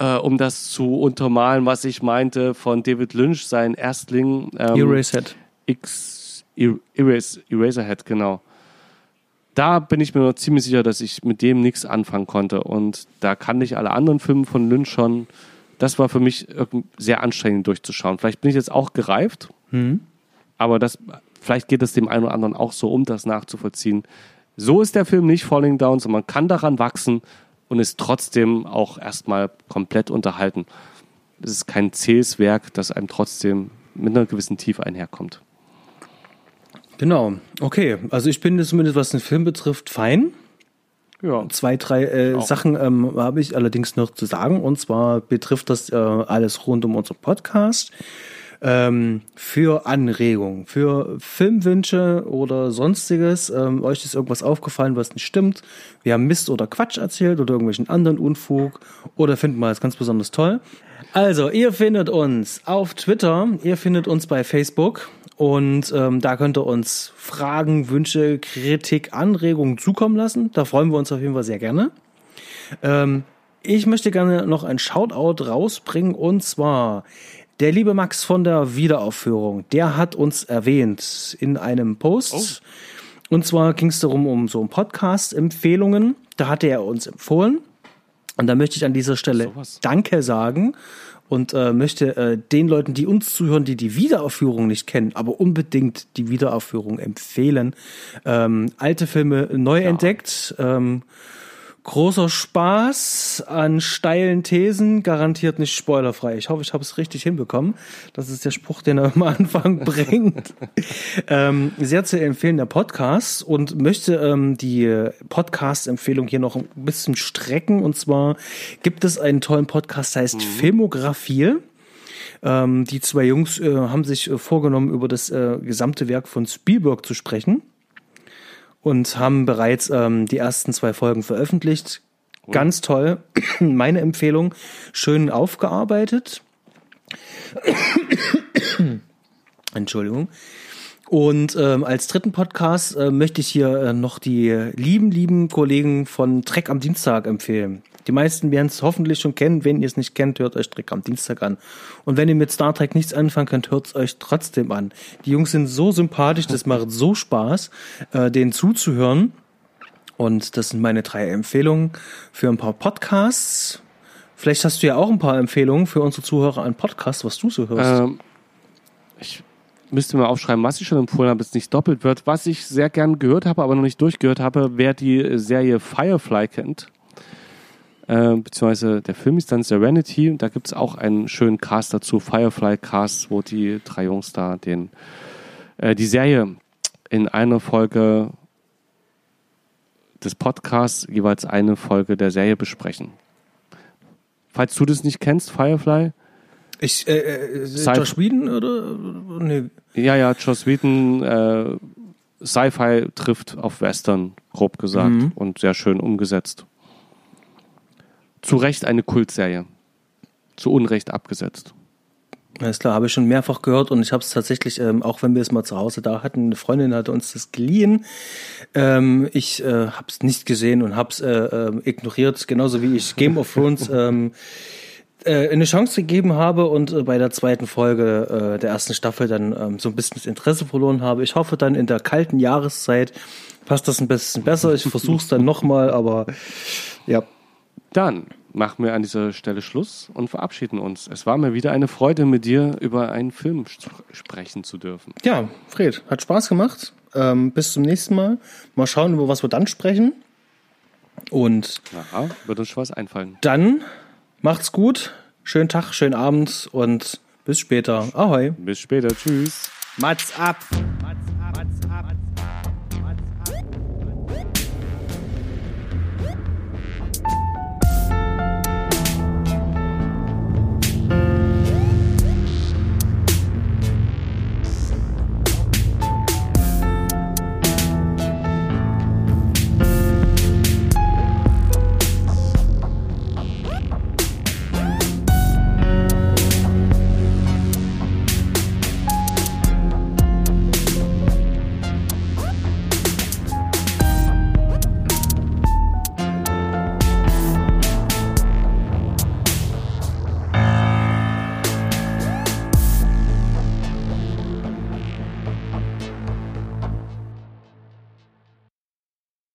äh, um das zu untermalen, was ich meinte, von David Lynch, sein Erstling. Ähm, Eraserhead. X Er- Erase, Eraserhead, genau. Da bin ich mir noch ziemlich sicher, dass ich mit dem nichts anfangen konnte. Und da kannte ich alle anderen Filme von Lynch schon. Das war für mich sehr anstrengend durchzuschauen. Vielleicht bin ich jetzt auch gereift, aber das, vielleicht geht es dem einen oder anderen auch so, um das nachzuvollziehen. So ist der Film nicht Falling Down, sondern man kann daran wachsen und ist trotzdem auch erstmal komplett unterhalten. Es ist kein zähes Werk, das einem trotzdem mit einer gewissen Tiefe einherkommt. Genau. Okay. Also ich bin zumindest, was den Film betrifft, fein. Ja. Zwei, drei äh. Sachen ähm, habe ich allerdings noch zu sagen. Und zwar betrifft das äh, alles rund um unseren Podcast. Ähm, für Anregungen, für Filmwünsche oder sonstiges. Ähm, euch ist irgendwas aufgefallen, was nicht stimmt. Wir haben Mist oder Quatsch erzählt oder irgendwelchen anderen Unfug oder finden wir es ganz besonders toll. Also, ihr findet uns auf Twitter, ihr findet uns bei Facebook und ähm, da könnt ihr uns Fragen, Wünsche, Kritik, Anregungen zukommen lassen. Da freuen wir uns auf jeden Fall sehr gerne. Ähm, ich möchte gerne noch ein Shoutout rausbringen und zwar der liebe Max von der Wiederaufführung, der hat uns erwähnt in einem Post. Und zwar ging es darum, um so ein Podcast-Empfehlungen. Da hatte er uns empfohlen. Und da möchte ich an dieser Stelle Sowas. Danke sagen und äh, möchte äh, den Leuten, die uns zuhören, die die Wiederaufführung nicht kennen, aber unbedingt die Wiederaufführung empfehlen. Ähm, alte Filme neu entdeckt. Ähm, großer Spaß an steilen Thesen, garantiert nicht spoilerfrei. Ich hoffe, ich habe es richtig hinbekommen. Das ist der Spruch, den er am Anfang bringt. ähm, sehr zu empfehlender Podcast und möchte ähm, die Podcast-Empfehlung hier noch ein bisschen strecken. Und zwar gibt es einen tollen Podcast, der heißt Filmografie. Ähm, die zwei Jungs äh, haben sich äh, vorgenommen, über das äh, gesamte Werk von Spielberg zu sprechen und haben bereits ähm, die ersten zwei Folgen veröffentlicht. Ganz toll. Meine Empfehlung. Schön aufgearbeitet. Entschuldigung. Und ähm, als dritten Podcast äh, möchte ich hier äh, noch die lieben, lieben Kollegen von Trek am Dienstag empfehlen. Die meisten werden es hoffentlich schon kennen. Wenn ihr es nicht kennt, hört euch Trek am Dienstag an. Und wenn ihr mit Star Trek nichts anfangen könnt, hört es euch trotzdem an. Die Jungs sind so sympathisch, das macht so Spaß, äh, denen zuzuhören. Und das sind meine drei Empfehlungen für ein paar Podcasts. Vielleicht hast du ja auch ein paar Empfehlungen für unsere Zuhörer an Podcasts, was du so hörst. Ähm, müsste mal aufschreiben, was ich schon empfohlen habe, es nicht doppelt wird. Was ich sehr gern gehört habe, aber noch nicht durchgehört habe, wer die Serie Firefly kennt, äh, beziehungsweise der Film ist dann Serenity. Da gibt es auch einen schönen Cast dazu, Firefly Cast, wo die drei Jungs da den, äh, die Serie in einer Folge des Podcasts jeweils eine Folge der Serie besprechen. Falls du das nicht kennst, Firefly, Ich, äh, äh, Josh Whedon oder? Nee. Ja, ja, Joss Whedon, äh, Sci-Fi trifft auf Western, grob gesagt, Mhm. und sehr schön umgesetzt. Zu Recht eine Kultserie. Zu Unrecht abgesetzt. Alles klar, habe ich schon mehrfach gehört und ich habe es tatsächlich, ähm, auch wenn wir es mal zu Hause da hatten, eine Freundin hatte uns das geliehen. Ähm, ich äh, habe es nicht gesehen und habe es äh, ähm, ignoriert, genauso wie ich Game of Thrones ähm, äh, eine Chance gegeben habe und äh, bei der zweiten Folge äh, der ersten Staffel dann ähm, so ein bisschen das Interesse verloren habe. Ich hoffe dann in der kalten Jahreszeit passt das ein bisschen besser. Ich versuche es dann nochmal, aber ja. Dann machen wir an dieser Stelle Schluss und verabschieden uns. Es war mir wieder eine Freude, mit dir über einen Film sp- sprechen zu dürfen. Ja, Fred, hat Spaß gemacht. Ähm, bis zum nächsten Mal. Mal schauen, über was wir dann sprechen. Und Aha, wird uns schon was einfallen. dann macht's gut. Schönen Tag, schönen Abend und bis später. Ahoi. Bis später. Tschüss. Mats ab.